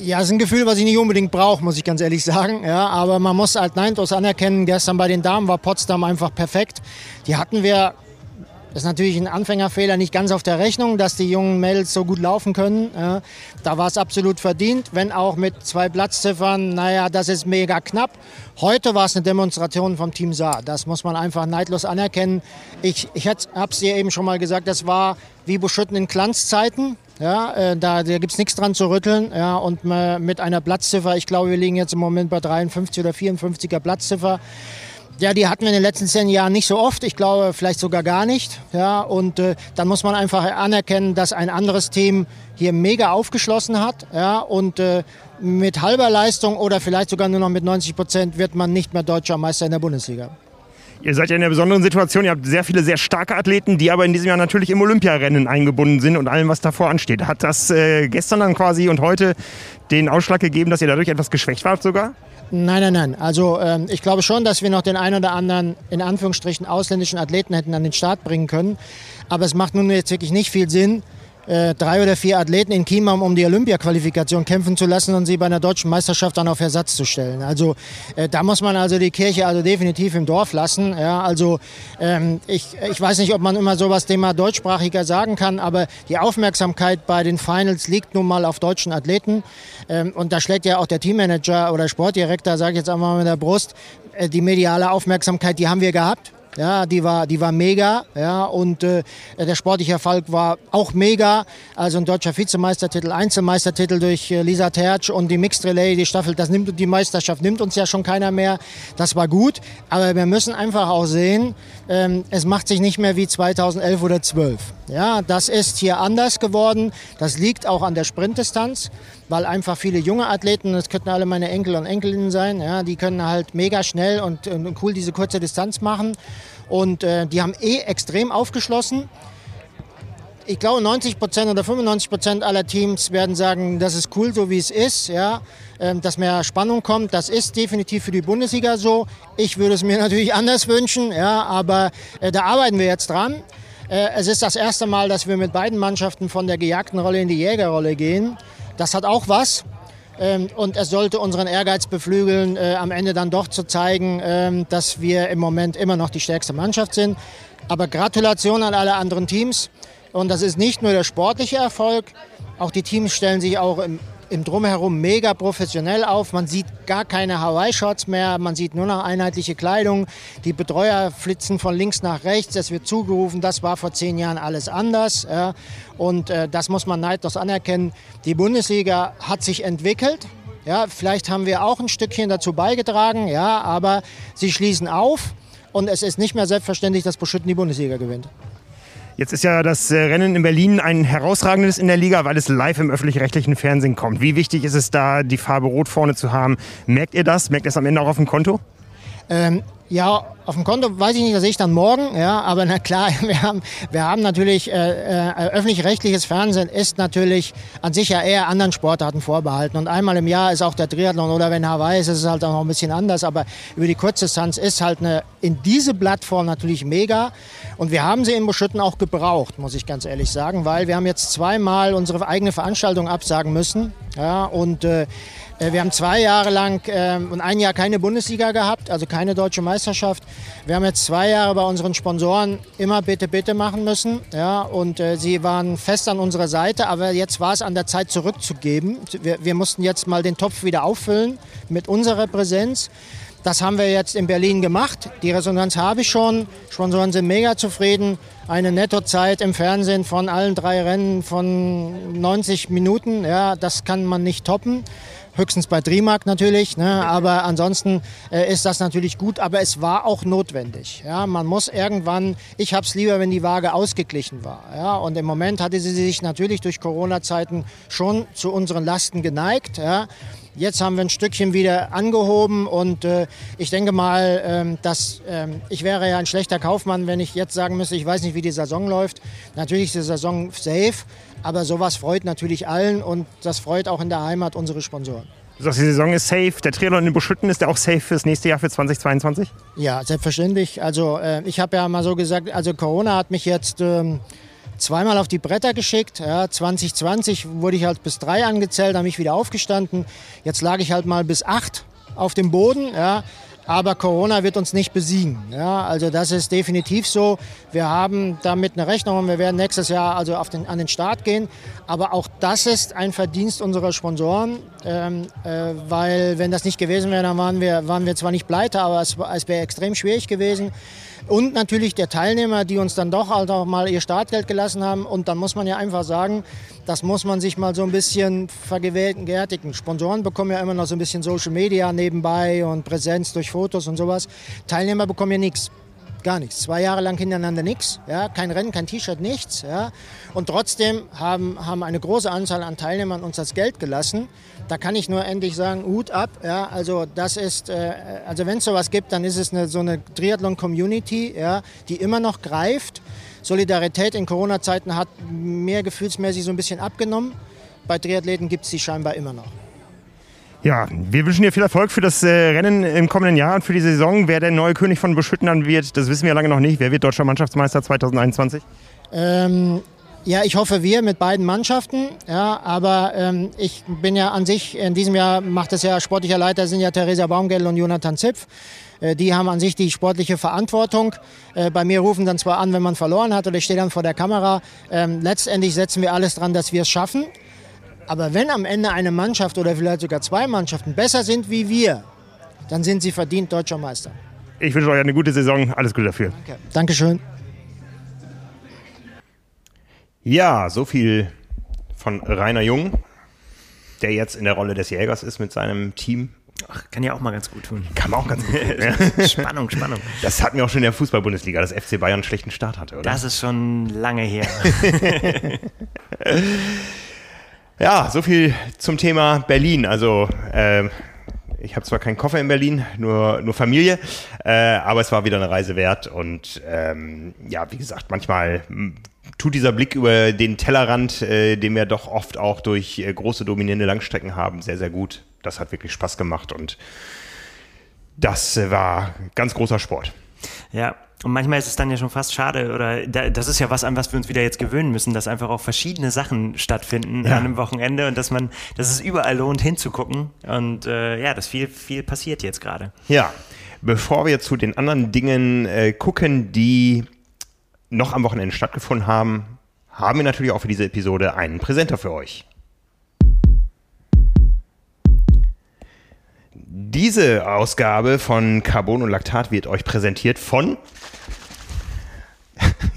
Speaker 3: Ja, ist ein Gefühl, was ich nicht unbedingt brauche, muss ich ganz ehrlich sagen. Ja, aber man muss halt Neintos anerkennen. Gestern bei den Damen war Potsdam einfach perfekt. Die hatten wir das ist natürlich ein Anfängerfehler, nicht ganz auf der Rechnung, dass die jungen Mädels so gut laufen können. Da war es absolut verdient, wenn auch mit zwei Platzziffern. Naja, das ist mega knapp. Heute war es eine Demonstration vom Team Saar. Das muss man einfach neidlos anerkennen. Ich, ich habe es dir eben schon mal gesagt, das war wie Buschütten in Glanzzeiten. Ja, äh, da, da gibt es nichts dran zu rütteln. Ja, und mit einer Platzziffer, ich glaube, wir liegen jetzt im Moment bei 53 oder 54er Platzziffer. Ja, die hatten wir in den letzten zehn Jahren nicht so oft. Ich glaube, vielleicht sogar gar nicht. Ja, und äh, dann muss man einfach anerkennen, dass ein anderes Team hier mega aufgeschlossen hat. Ja, und äh, mit halber Leistung oder vielleicht sogar nur noch mit 90 Prozent wird man nicht mehr deutscher Meister in der Bundesliga.
Speaker 1: Ihr seid ja in einer besonderen Situation. Ihr habt sehr viele sehr starke Athleten, die aber in diesem Jahr natürlich im Olympiarennen eingebunden sind und allem, was davor ansteht. Hat das äh, gestern dann quasi und heute den Ausschlag gegeben, dass ihr dadurch etwas geschwächt wart sogar?
Speaker 3: Nein, nein, nein. Also ähm, ich glaube schon, dass wir noch den einen oder anderen, in Anführungsstrichen, ausländischen Athleten hätten an den Start bringen können. Aber es macht nun jetzt wirklich nicht viel Sinn, äh, drei oder vier Athleten in Chiembaum um die Olympia-Qualifikation kämpfen zu lassen und sie bei einer deutschen Meisterschaft dann auf Ersatz zu stellen. Also äh, da muss man also die Kirche also definitiv im Dorf lassen. Ja, also ähm, ich, ich weiß nicht, ob man immer sowas Thema deutschsprachiger sagen kann, aber die Aufmerksamkeit bei den Finals liegt nun mal auf deutschen Athleten. Ähm, und da schlägt ja auch der Teammanager oder Sportdirektor, sage ich jetzt einmal mit der Brust, äh, die mediale Aufmerksamkeit, die haben wir gehabt. Ja, die war, die war mega. Ja, und äh, der sportliche Erfolg war auch mega. Also ein deutscher Vizemeistertitel, Einzelmeistertitel durch äh, Lisa Tertsch und die Mixed Relay, die Staffel, das nimmt die Meisterschaft nimmt uns ja schon keiner mehr. Das war gut. Aber wir müssen einfach auch sehen, ähm, es macht sich nicht mehr wie 2011 oder 12. Ja, das ist hier anders geworden. Das liegt auch an der Sprintdistanz weil einfach viele junge Athleten, das könnten alle meine Enkel und Enkelinnen sein, ja, die können halt mega schnell und, und cool diese kurze Distanz machen. Und äh, die haben eh extrem aufgeschlossen. Ich glaube, 90 Prozent oder 95 Prozent aller Teams werden sagen, das ist cool, so wie es ist, ja, äh, dass mehr Spannung kommt. Das ist definitiv für die Bundesliga so. Ich würde es mir natürlich anders wünschen, ja, aber äh, da arbeiten wir jetzt dran. Äh, es ist das erste Mal, dass wir mit beiden Mannschaften von der gejagten Rolle in die Jägerrolle gehen. Das hat auch was. Ähm, und es sollte unseren Ehrgeiz beflügeln, äh, am Ende dann doch zu zeigen, ähm, dass wir im Moment immer noch die stärkste Mannschaft sind. Aber Gratulation an alle anderen Teams. Und das ist nicht nur der sportliche Erfolg, auch die Teams stellen sich auch im im Drumherum mega professionell auf. Man sieht gar keine Hawaii-Shots mehr, man sieht nur noch einheitliche Kleidung. Die Betreuer flitzen von links nach rechts. Es wird zugerufen, das war vor zehn Jahren alles anders. Ja. Und äh, das muss man neidlos anerkennen. Die Bundesliga hat sich entwickelt. Ja, vielleicht haben wir auch ein Stückchen dazu beigetragen, ja, aber sie schließen auf und es ist nicht mehr selbstverständlich, dass Buschütten die Bundesliga gewinnt.
Speaker 1: Jetzt ist ja das äh, Rennen in Berlin ein herausragendes in der Liga, weil es live im öffentlich-rechtlichen Fernsehen kommt. Wie wichtig ist es da, die Farbe Rot vorne zu haben? Merkt ihr das? Merkt ihr es am Ende auch auf dem Konto?
Speaker 3: Ähm, ja, auf dem Konto weiß ich nicht, das sehe ich dann morgen, ja, aber na klar, wir haben, wir haben natürlich, äh, äh, öffentlich-rechtliches Fernsehen ist natürlich an sich ja eher anderen Sportarten vorbehalten. Und einmal im Jahr ist auch der Triathlon oder wenn Hawaii ist, ist es halt auch noch ein bisschen anders, aber über die Kurzdistanz ist halt eine, in diese Plattform natürlich mega. Und wir haben sie in Buschütten auch gebraucht, muss ich ganz ehrlich sagen, weil wir haben jetzt zweimal unsere eigene Veranstaltung absagen müssen, ja, und äh, wir haben zwei Jahre lang äh, und ein Jahr keine Bundesliga gehabt, also keine deutsche Meisterschaft. Wir haben jetzt zwei Jahre bei unseren Sponsoren immer bitte, bitte machen müssen. Ja, und äh, sie waren fest an unserer Seite, aber jetzt war es an der Zeit zurückzugeben. Wir, wir mussten jetzt mal den Topf wieder auffüllen mit unserer Präsenz. Das haben wir jetzt in Berlin gemacht. Die Resonanz habe ich schon. Sponsoren sind mega zufrieden. Eine Nettozeit im Fernsehen von allen drei Rennen von 90 Minuten. Ja, das kann man nicht toppen höchstens bei Trimark natürlich, ne? aber ansonsten äh, ist das natürlich gut, aber es war auch notwendig. Ja? Man muss irgendwann, ich habe es lieber, wenn die Waage ausgeglichen war. Ja? Und im Moment hatte sie sich natürlich durch Corona-Zeiten schon zu unseren Lasten geneigt. Ja? Jetzt haben wir ein Stückchen wieder angehoben und äh, ich denke mal, ähm, dass ähm, ich wäre ja ein schlechter Kaufmann, wenn ich jetzt sagen müsste, ich weiß nicht, wie die Saison läuft. Natürlich ist die Saison safe, aber sowas freut natürlich allen und das freut auch in der Heimat unsere Sponsoren.
Speaker 1: Du sagst, die Saison ist safe. Der Triathlon in Buschütten, ist der auch safe fürs nächste Jahr, für 2022?
Speaker 3: Ja, selbstverständlich. Also äh, ich habe ja mal so gesagt, also Corona hat mich jetzt... Ähm, zweimal auf die Bretter geschickt. Ja, 2020 wurde ich halt bis drei angezählt, habe ich wieder aufgestanden. Jetzt lag ich halt mal bis acht auf dem Boden. Ja. Aber Corona wird uns nicht besiegen. Ja, also das ist definitiv so. Wir haben damit eine Rechnung und wir werden nächstes Jahr also den, an den Start gehen. Aber auch das ist ein Verdienst unserer Sponsoren, ähm, äh, weil wenn das nicht gewesen wäre, dann waren wir, waren wir zwar nicht pleite, aber es, es wäre extrem schwierig gewesen. Und natürlich der Teilnehmer, die uns dann doch halt auch mal ihr Startgeld gelassen haben. Und dann muss man ja einfach sagen, das muss man sich mal so ein bisschen vergewärtigen. Sponsoren bekommen ja immer noch so ein bisschen Social Media nebenbei und Präsenz durch Fotos und sowas. Teilnehmer bekommen ja nichts. Gar nichts. Zwei Jahre lang hintereinander nichts. Ja? Kein Rennen, kein T-Shirt, nichts. Ja? Und trotzdem haben, haben eine große Anzahl an Teilnehmern uns das Geld gelassen. Da kann ich nur endlich sagen, Hut ab. Ja? Also äh, also wenn es sowas gibt, dann ist es eine, so eine Triathlon-Community, ja, die immer noch greift. Solidarität in Corona-Zeiten hat mehr gefühlsmäßig so ein bisschen abgenommen. Bei Triathleten gibt es die scheinbar immer noch.
Speaker 1: Ja, wir wünschen dir viel Erfolg für das äh, Rennen im kommenden Jahr und für die Saison. Wer der neue König von Beschütten dann wird, das wissen wir lange noch nicht. Wer wird deutscher Mannschaftsmeister 2021?
Speaker 3: Ähm, ja, ich hoffe wir mit beiden Mannschaften. Ja, aber ähm, ich bin ja an sich, in diesem Jahr macht es ja sportlicher Leiter, sind ja Theresa Baumgell und Jonathan Zipf. Äh, die haben an sich die sportliche Verantwortung. Äh, bei mir rufen dann zwar an, wenn man verloren hat oder ich stehe dann vor der Kamera. Ähm, letztendlich setzen wir alles dran, dass wir es schaffen. Aber wenn am Ende eine Mannschaft oder vielleicht sogar zwei Mannschaften besser sind wie wir, dann sind sie verdient deutscher Meister.
Speaker 1: Ich wünsche euch eine gute Saison. Alles Gute dafür.
Speaker 3: Danke. Dankeschön.
Speaker 1: Ja, so viel von Rainer Jung, der jetzt in der Rolle des Jägers ist mit seinem Team.
Speaker 2: Ach, kann ja auch mal ganz gut tun.
Speaker 1: Kann man auch ganz gut tun.
Speaker 2: ja. Spannung, Spannung.
Speaker 1: Das hatten wir auch schon in der Fußball-Bundesliga, dass FC Bayern einen schlechten Start hatte, oder?
Speaker 2: Das ist schon lange her.
Speaker 1: ja, so viel zum Thema Berlin. Also, äh, ich habe zwar keinen Koffer in Berlin, nur, nur Familie, äh, aber es war wieder eine Reise wert. Und ähm, ja, wie gesagt, manchmal tut dieser Blick über den Tellerrand, äh, den wir doch oft auch durch äh, große dominierende Langstrecken haben, sehr, sehr gut. Das hat wirklich Spaß gemacht und das äh, war ganz großer Sport.
Speaker 2: Ja, und manchmal ist es dann ja schon fast schade, oder das ist ja was, an was wir uns wieder jetzt gewöhnen müssen, dass einfach auch verschiedene Sachen stattfinden ja. an einem Wochenende und dass man, dass es überall lohnt hinzugucken. Und äh, ja, dass viel, viel passiert jetzt gerade.
Speaker 1: Ja, bevor wir zu den anderen Dingen äh, gucken, die noch am Wochenende stattgefunden haben, haben wir natürlich auch für diese Episode einen Präsenter für euch. Diese Ausgabe von Carbon und Laktat wird euch präsentiert von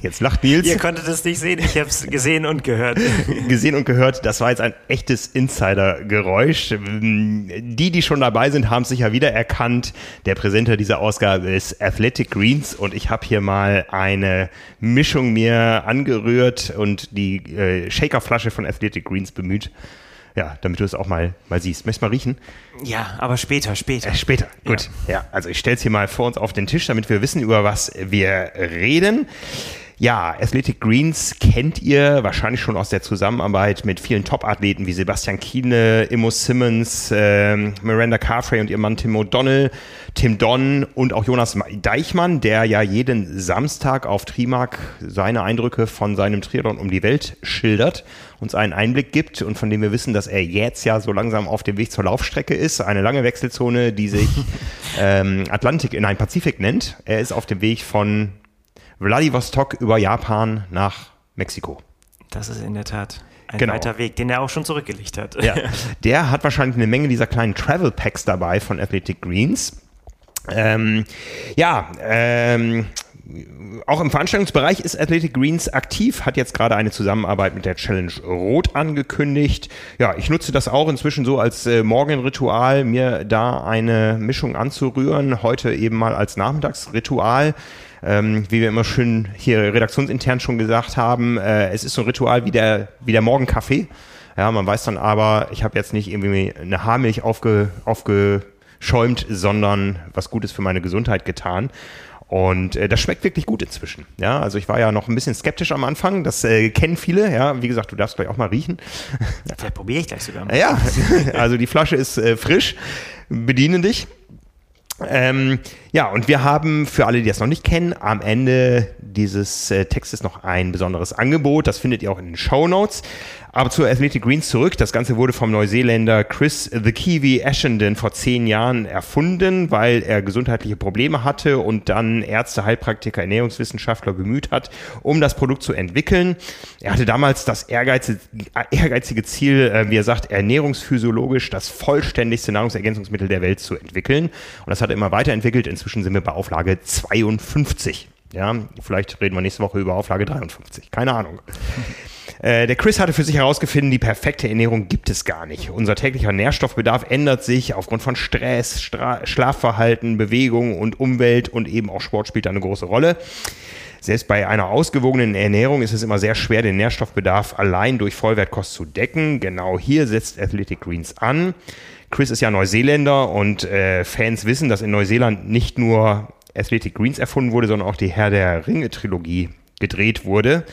Speaker 1: Jetzt lacht Nils.
Speaker 2: Ihr konntet es nicht sehen, ich habe es gesehen und gehört.
Speaker 1: gesehen und gehört, das war jetzt ein echtes Insider-Geräusch. Die, die schon dabei sind, haben es sicher wiedererkannt. Der Präsenter dieser Ausgabe ist Athletic Greens und ich habe hier mal eine Mischung mir angerührt und die äh, Shakerflasche von Athletic Greens bemüht. Ja, damit du es auch mal, mal siehst. Möchtest du mal riechen?
Speaker 2: Ja, aber später, später.
Speaker 1: Äh, später, gut. Ja. ja, also ich stelle es hier mal vor uns auf den Tisch, damit wir wissen, über was wir reden. Ja, Athletic Greens kennt ihr wahrscheinlich schon aus der Zusammenarbeit mit vielen Top-Athleten wie Sebastian Kiene, Immo Simmons, äh, Miranda Carfrey und ihr Mann Tim O'Donnell, Tim Don und auch Jonas Deichmann, der ja jeden Samstag auf Trimark seine Eindrücke von seinem Triathlon um die Welt schildert, uns einen Einblick gibt und von dem wir wissen, dass er jetzt ja so langsam auf dem Weg zur Laufstrecke ist. Eine lange Wechselzone, die sich ähm, Atlantik, nein, Pazifik nennt. Er ist auf dem Weg von Vladivostok über Japan nach Mexiko.
Speaker 2: Das ist in der Tat ein genau. weiter Weg, den er auch schon zurückgelegt hat.
Speaker 1: Ja, der hat wahrscheinlich eine Menge dieser kleinen Travel Packs dabei von Athletic Greens. Ähm, ja, ähm, auch im Veranstaltungsbereich ist Athletic Greens aktiv, hat jetzt gerade eine Zusammenarbeit mit der Challenge Rot angekündigt. Ja, ich nutze das auch inzwischen so als äh, Morgenritual, mir da eine Mischung anzurühren. Heute eben mal als Nachmittagsritual. Ähm, wie wir immer schön hier redaktionsintern schon gesagt haben, äh, es ist so ein Ritual wie der, wie der Morgenkaffee. Ja, man weiß dann aber, ich habe jetzt nicht irgendwie eine Haarmilch aufge, aufgeschäumt, sondern was Gutes für meine Gesundheit getan. Und äh, das schmeckt wirklich gut inzwischen. Ja, also ich war ja noch ein bisschen skeptisch am Anfang. Das äh, kennen viele. Ja, wie gesagt, du darfst gleich auch mal riechen.
Speaker 2: Ja, vielleicht probiere ich gleich sogar mal.
Speaker 1: Ja, also die Flasche ist äh, frisch. Bedienen dich. Ähm, ja, und wir haben für alle, die das noch nicht kennen, am Ende dieses äh, Textes noch ein besonderes Angebot. Das findet ihr auch in den Show Notes. Aber zu Athletic Greens zurück. Das Ganze wurde vom Neuseeländer Chris The Kiwi Ashenden vor zehn Jahren erfunden, weil er gesundheitliche Probleme hatte und dann Ärzte, Heilpraktiker, Ernährungswissenschaftler bemüht hat, um das Produkt zu entwickeln. Er hatte damals das ehrgeizige, ehrgeizige Ziel, äh, wie er sagt, ernährungsphysiologisch das vollständigste Nahrungsergänzungsmittel der Welt zu entwickeln. Und das hat er immer weiterentwickelt. Inzwischen sind wir bei Auflage 52. Ja, vielleicht reden wir nächste Woche über Auflage 53. Keine Ahnung. Äh, der Chris hatte für sich herausgefunden, die perfekte Ernährung gibt es gar nicht. Unser täglicher Nährstoffbedarf ändert sich aufgrund von Stress, Stra Schlafverhalten, Bewegung und Umwelt und eben auch Sport spielt eine große Rolle. Selbst bei einer ausgewogenen Ernährung ist es immer sehr schwer, den Nährstoffbedarf allein durch Vollwertkost zu decken. Genau hier setzt Athletic Greens an. Chris ist ja Neuseeländer und äh, Fans wissen, dass in Neuseeland nicht nur Athletic Greens erfunden wurde, sondern auch die Herr der Ringe-Trilogie gedreht wurde.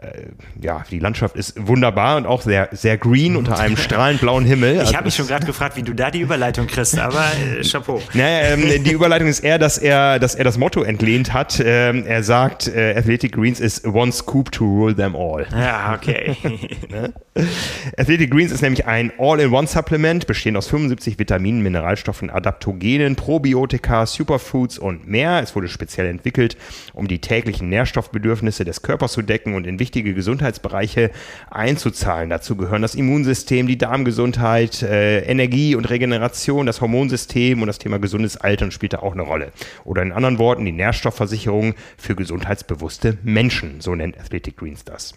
Speaker 1: Äh, ja, die Landschaft ist wunderbar und auch sehr, sehr green unter einem strahlend blauen Himmel.
Speaker 2: Ich also habe mich schon gerade gefragt, wie du da die Überleitung kriegst, aber äh, Chapeau.
Speaker 1: Naja, ähm, die Überleitung ist eher, dass er, dass er das Motto entlehnt hat. Ähm, er sagt, äh, Athletic Greens is one scoop to rule them all.
Speaker 2: Ja, okay.
Speaker 1: ne? Athletic Greens ist nämlich ein All-in-One-Supplement, bestehend aus 75 Vitaminen, Mineralstoffen, Adaptogenen, Probiotika, Superfoods und mehr. Es wurde speziell entwickelt, um die täglichen Nährstoffbedürfnisse des Körpers zu decken und in wichtige Gesundheitsbereiche einzuzahlen. Dazu gehören das Immunsystem, die Darmgesundheit, äh, Energie und Regeneration, das Hormonsystem und das Thema gesundes Altern spielt da auch eine Rolle. Oder in anderen Worten die Nährstoffversicherung für gesundheitsbewusste Menschen, so nennt Athletic Greens das.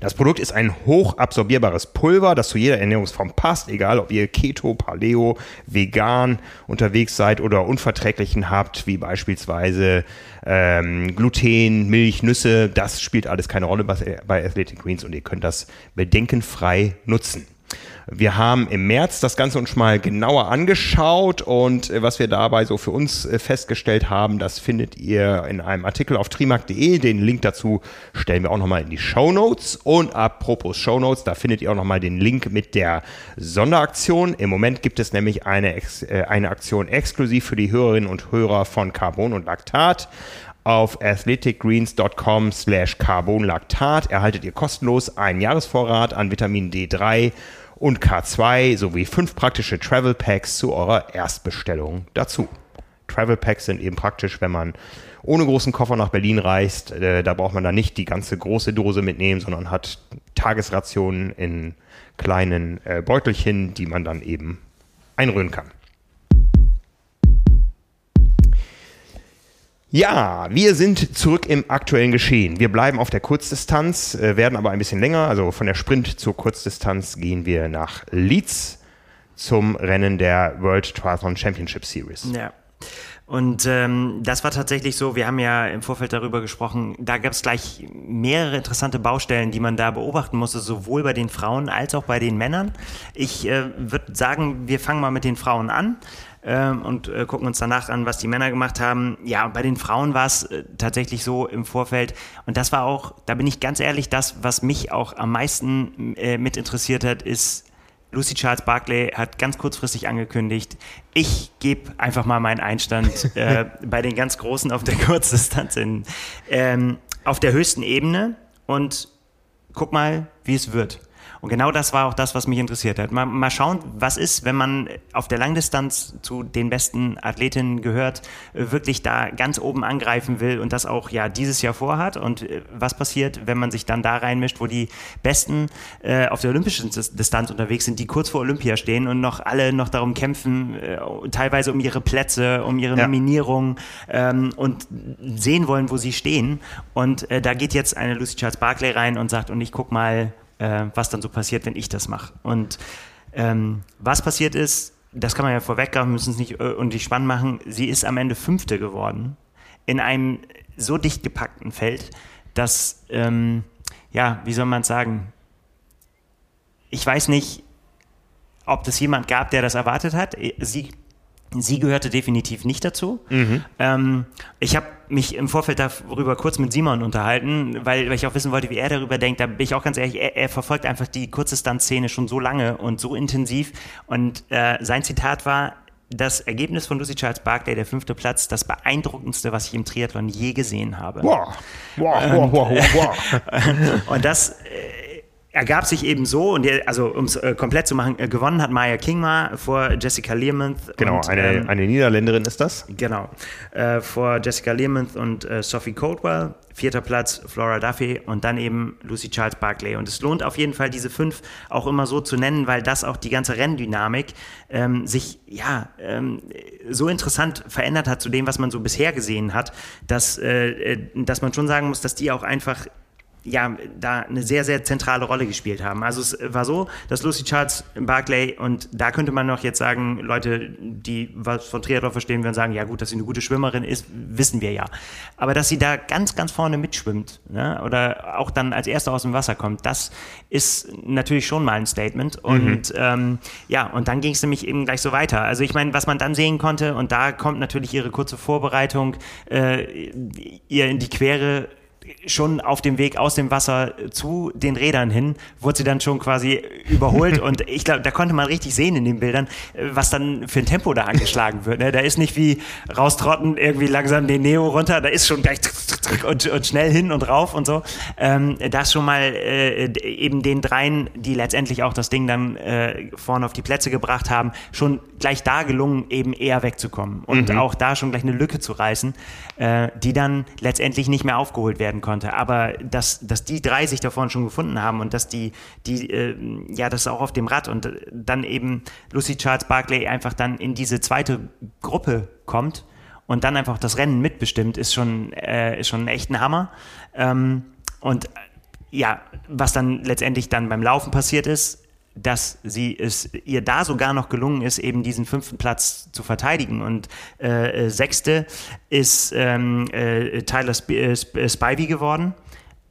Speaker 1: Das Produkt ist ein hochabsorbierbares Pulver, das zu jeder Ernährungsform passt, egal ob ihr Keto, Paleo, vegan unterwegs seid oder Unverträglichen habt, wie beispielsweise ähm, Gluten, Milch, Nüsse. Das spielt alles keine Rolle bei, bei Athletic Greens und ihr könnt das bedenkenfrei nutzen. Wir haben im März das Ganze uns mal genauer angeschaut und äh, was wir dabei so für uns äh, festgestellt haben, das findet ihr in einem Artikel auf trimark.de. Den Link dazu stellen wir auch nochmal in die Show Notes. Und apropos Show Notes, da findet ihr auch nochmal den Link mit der Sonderaktion. Im Moment gibt es nämlich eine, äh, eine Aktion exklusiv für die Hörerinnen und Hörer von Carbon und Laktat. Auf athleticgreens.com slash carbonlactat erhaltet ihr kostenlos einen Jahresvorrat an Vitamin D3 und K2 sowie fünf praktische Travel Packs zu eurer Erstbestellung dazu. Travel Packs sind eben praktisch, wenn man ohne großen Koffer nach Berlin reist. Äh, da braucht man dann nicht die ganze große Dose mitnehmen, sondern hat Tagesrationen in kleinen äh, Beutelchen, die man dann eben einrühren kann. Ja, wir sind zurück im aktuellen Geschehen. Wir bleiben auf der Kurzdistanz, äh, werden aber ein bisschen länger. Also von der Sprint zur Kurzdistanz gehen wir nach Leeds zum Rennen der World Triathlon Championship Series.
Speaker 2: Ja. Und ähm, das war tatsächlich so, wir haben ja im Vorfeld darüber gesprochen, da gab es gleich mehrere interessante Baustellen, die man da beobachten musste, sowohl bei den Frauen als auch bei den Männern. Ich äh, würde sagen, wir fangen mal mit den Frauen an ähm, und äh, gucken uns danach an, was die Männer gemacht haben. Ja, bei den Frauen war es äh, tatsächlich so im Vorfeld. Und das war auch, da bin ich ganz ehrlich, das, was mich auch am meisten äh, mit interessiert hat, ist, Lucy Charles Barclay hat ganz kurzfristig angekündigt, ich gebe einfach mal meinen Einstand äh, bei den ganz Großen auf der Kurzdistanz in, ähm, auf der höchsten Ebene und guck mal, wie es wird. Und genau das war auch das, was mich interessiert hat. Mal, mal schauen, was ist, wenn man auf der Langdistanz zu den besten Athletinnen gehört, äh, wirklich da ganz oben angreifen will und das auch ja dieses Jahr vorhat. Und äh, was passiert, wenn man sich dann da reinmischt, wo die Besten äh, auf der olympischen Distanz unterwegs sind, die kurz vor Olympia stehen und noch alle noch darum kämpfen, äh, teilweise um ihre Plätze, um ihre ja. Nominierung ähm, und sehen wollen, wo sie stehen. Und äh, da geht jetzt eine Lucy Charles Barclay rein und sagt, und ich guck mal, äh, was dann so passiert, wenn ich das mache. Und ähm, was passiert ist, das kann man ja vorweggreifen, müssen es nicht äh, und die spannend machen. Sie ist am Ende Fünfte geworden in einem so dicht gepackten Feld, dass, ähm, ja, wie soll man es sagen? Ich weiß nicht, ob das jemand gab, der das erwartet hat. Sie Sie gehörte definitiv nicht dazu. Mhm. Ähm, ich habe mich im Vorfeld darüber kurz mit Simon unterhalten, weil, weil, ich auch wissen wollte, wie er darüber denkt. Da bin ich auch ganz ehrlich, er, er verfolgt einfach die Kurzdistanzszene schon so lange und so intensiv. Und äh, sein Zitat war, das Ergebnis von Lucy Charles Barkley, der fünfte Platz, das beeindruckendste, was ich im Triathlon je gesehen habe. Wow, wow, wow, wow, wow. und das äh, ergab sich eben so, und der, also um es äh, komplett zu machen, äh, gewonnen hat Maya Kingma vor Jessica Learmonth.
Speaker 1: Genau,
Speaker 2: und,
Speaker 1: eine, ähm, eine Niederländerin ist das.
Speaker 2: Genau, äh, vor Jessica Learmonth und äh, Sophie Coldwell. Vierter Platz Flora Duffy und dann eben Lucy Charles Barclay. Und es lohnt auf jeden Fall, diese fünf auch immer so zu nennen, weil das auch die ganze Renndynamik ähm, sich ja ähm, so interessant verändert hat zu dem, was man so bisher gesehen hat, dass, äh, äh dass man schon sagen muss, dass die auch einfach ja, da eine sehr, sehr zentrale Rolle gespielt haben. Also es war so, dass Lucy Charles Barclay, und da könnte man noch jetzt sagen, Leute, die was von Triathlon verstehen, werden sagen, ja gut, dass sie eine gute Schwimmerin ist, wissen wir ja. Aber dass sie da ganz, ganz vorne mitschwimmt ne, oder auch dann als Erste aus dem Wasser kommt, das ist natürlich schon mal ein Statement. Mhm. Und mhm. ähm, ja, und dann ging es nämlich eben gleich so weiter. Also ich meine, was man dann sehen konnte, und da kommt natürlich ihre kurze Vorbereitung äh, ihr in die Quere schon auf dem Weg aus dem Wasser zu den Rädern hin, wurde sie dann schon quasi überholt und ich glaube, da konnte man richtig sehen in den Bildern, was dann für ein Tempo da angeschlagen wird. Ne? Da ist nicht wie raustrotten, irgendwie langsam den Neo runter, da ist schon gleich und, und schnell hin und rauf und so. Ähm, das schon mal äh, eben den dreien, die letztendlich auch das Ding dann äh, vorne auf die Plätze gebracht haben, schon gleich da gelungen, eben eher wegzukommen und mhm. auch da schon gleich eine Lücke zu reißen, äh, die dann letztendlich nicht mehr aufgeholt werden konnte. Aber dass, dass die drei sich da vorne schon gefunden haben und dass die, die äh, ja, das auch auf dem Rad und dann eben Lucy Charles Barclay einfach dann in diese zweite Gruppe kommt und dann einfach das Rennen mitbestimmt, ist schon, äh, ist schon echt ein Hammer. Ähm, und ja, was dann letztendlich dann beim Laufen passiert ist, dass sie es ihr da sogar noch gelungen ist, eben diesen fünften Platz zu verteidigen. Und äh, äh sechste ist ähm, äh, Tyler Sp äh, äh, Spivey geworden.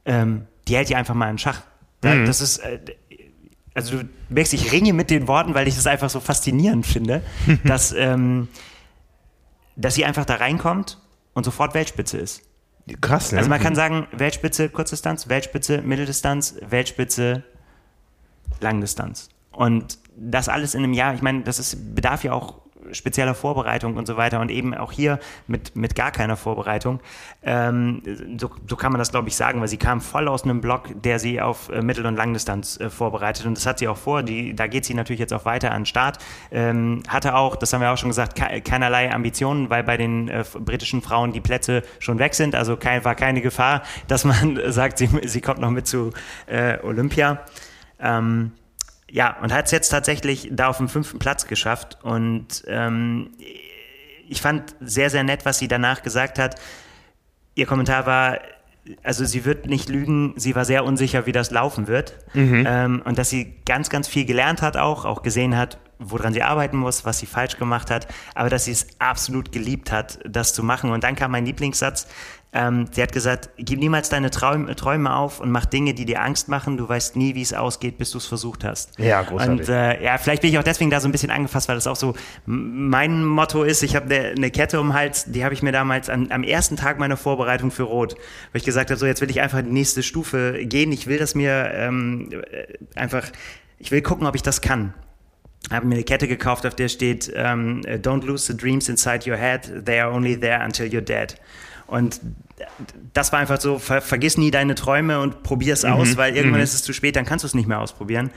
Speaker 2: Ähm, die hält ihr einfach mal in Schach. Mhm. Das ist, äh, also du merkst, ich ringe mit den Worten, weil ich das einfach so faszinierend finde, dass, ähm, dass sie einfach da reinkommt und sofort Weltspitze ist.
Speaker 1: Krass, ne?
Speaker 2: Also man kann sagen, Weltspitze Kurzdistanz, Weltspitze Mitteldistanz, Weltspitze Langdistanz. Und das alles in einem Jahr, ich meine, das ist, bedarf ja auch spezieller Vorbereitung und so weiter und eben auch hier mit, mit gar keiner Vorbereitung. Ähm, so, so, kann man das, glaube ich, sagen, weil sie kam voll aus einem Block, der sie auf äh, Mittel- und Langdistanz äh, vorbereitet und das hat sie auch vor. Die, da geht sie natürlich jetzt auch weiter an den Start. Ähm, hatte auch, das haben wir auch schon gesagt, ke keinerlei Ambitionen, weil bei den äh, britischen Frauen die Plätze schon weg sind. Also kein, war keine Gefahr, dass man sagt, sie, sie kommt noch mit zu äh, Olympia. Ähm, ja, und hat es jetzt tatsächlich da auf dem fünften Platz geschafft. Und ähm, ich fand sehr, sehr nett, was sie danach gesagt hat. Ihr Kommentar war, also sie wird nicht lügen, sie war sehr unsicher, wie das laufen wird. Mhm. Ähm, und dass sie ganz, ganz viel gelernt hat auch, auch gesehen hat, woran sie arbeiten muss, was sie falsch gemacht hat, aber dass sie es absolut geliebt hat, das zu machen. Und dann kam mein Lieblingssatz, ähm, sie hat gesagt, gib niemals deine Träume, Träume auf und mach Dinge, die dir Angst machen. Du weißt nie, wie es ausgeht, bis du es versucht hast.
Speaker 1: Ja, großartig.
Speaker 2: Und äh, ja, vielleicht bin ich auch deswegen da so ein bisschen angefasst, weil das auch so mein Motto ist. Ich habe ne, eine Kette um den Hals, die habe ich mir damals an, am ersten Tag meiner Vorbereitung für Rot, weil ich gesagt habe, so jetzt will ich einfach die nächste Stufe gehen. Ich will das mir ähm, äh, einfach, ich will gucken, ob ich das kann habe mir eine Kette gekauft, auf der steht ähm, Don't lose the dreams inside your head, they are only there until you're dead. Und das war einfach so, ver vergiss nie deine Träume und probier es mhm. aus, weil irgendwann mhm. ist es zu spät, dann kannst du es nicht mehr ausprobieren.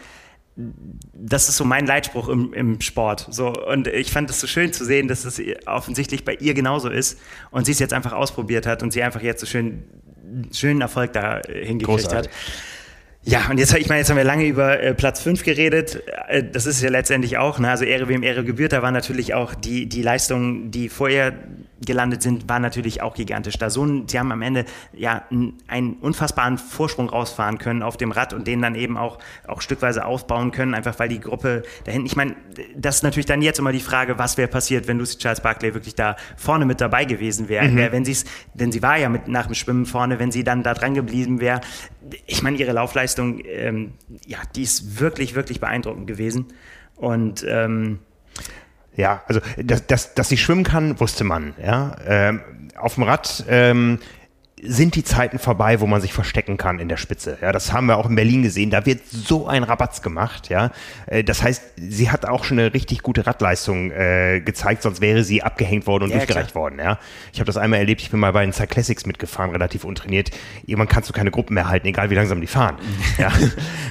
Speaker 2: Das ist so mein Leitspruch im, im Sport. So, und ich fand es so schön zu sehen, dass es offensichtlich bei ihr genauso ist und sie es jetzt einfach ausprobiert hat und sie einfach jetzt so schön schönen Erfolg da hingekriegt Großartig. hat. Ja, und jetzt, ich meine, jetzt haben wir lange über äh, Platz 5 geredet. Äh, das ist ja letztendlich auch, ne? also Ehre wem Ehre gebührt, da war natürlich auch die, die Leistungen, die vorher gelandet sind, waren natürlich auch gigantisch. Da so, sie haben am Ende ja einen unfassbaren Vorsprung rausfahren können auf dem Rad und den dann eben auch, auch stückweise aufbauen können, einfach weil die Gruppe da hinten, ich meine, das ist natürlich dann jetzt immer die Frage, was wäre passiert, wenn Lucy Charles Barclay wirklich da vorne mit dabei gewesen wäre, mhm. wenn sie es, denn sie war ja mit nach dem Schwimmen vorne, wenn sie dann da dran geblieben wäre. Ich meine, ihre Laufleistung, ähm, ja, die ist wirklich, wirklich beeindruckend gewesen und ähm,
Speaker 1: ja, also dass, dass, dass sie schwimmen kann, wusste man. Ja, ähm, auf dem Rad ähm, sind die Zeiten vorbei, wo man sich verstecken kann in der Spitze. Ja, das haben wir auch in Berlin gesehen. Da wird so ein Rabatz gemacht. Ja, äh, das heißt, sie hat auch schon eine richtig gute Radleistung äh, gezeigt, sonst wäre sie abgehängt worden und ja, durchgereicht klar. worden. Ja, ich habe das einmal erlebt. Ich bin mal bei den Cyclassics mitgefahren, relativ untrainiert. Irgendwann kannst du keine Gruppen mehr halten, egal wie langsam die fahren. ja,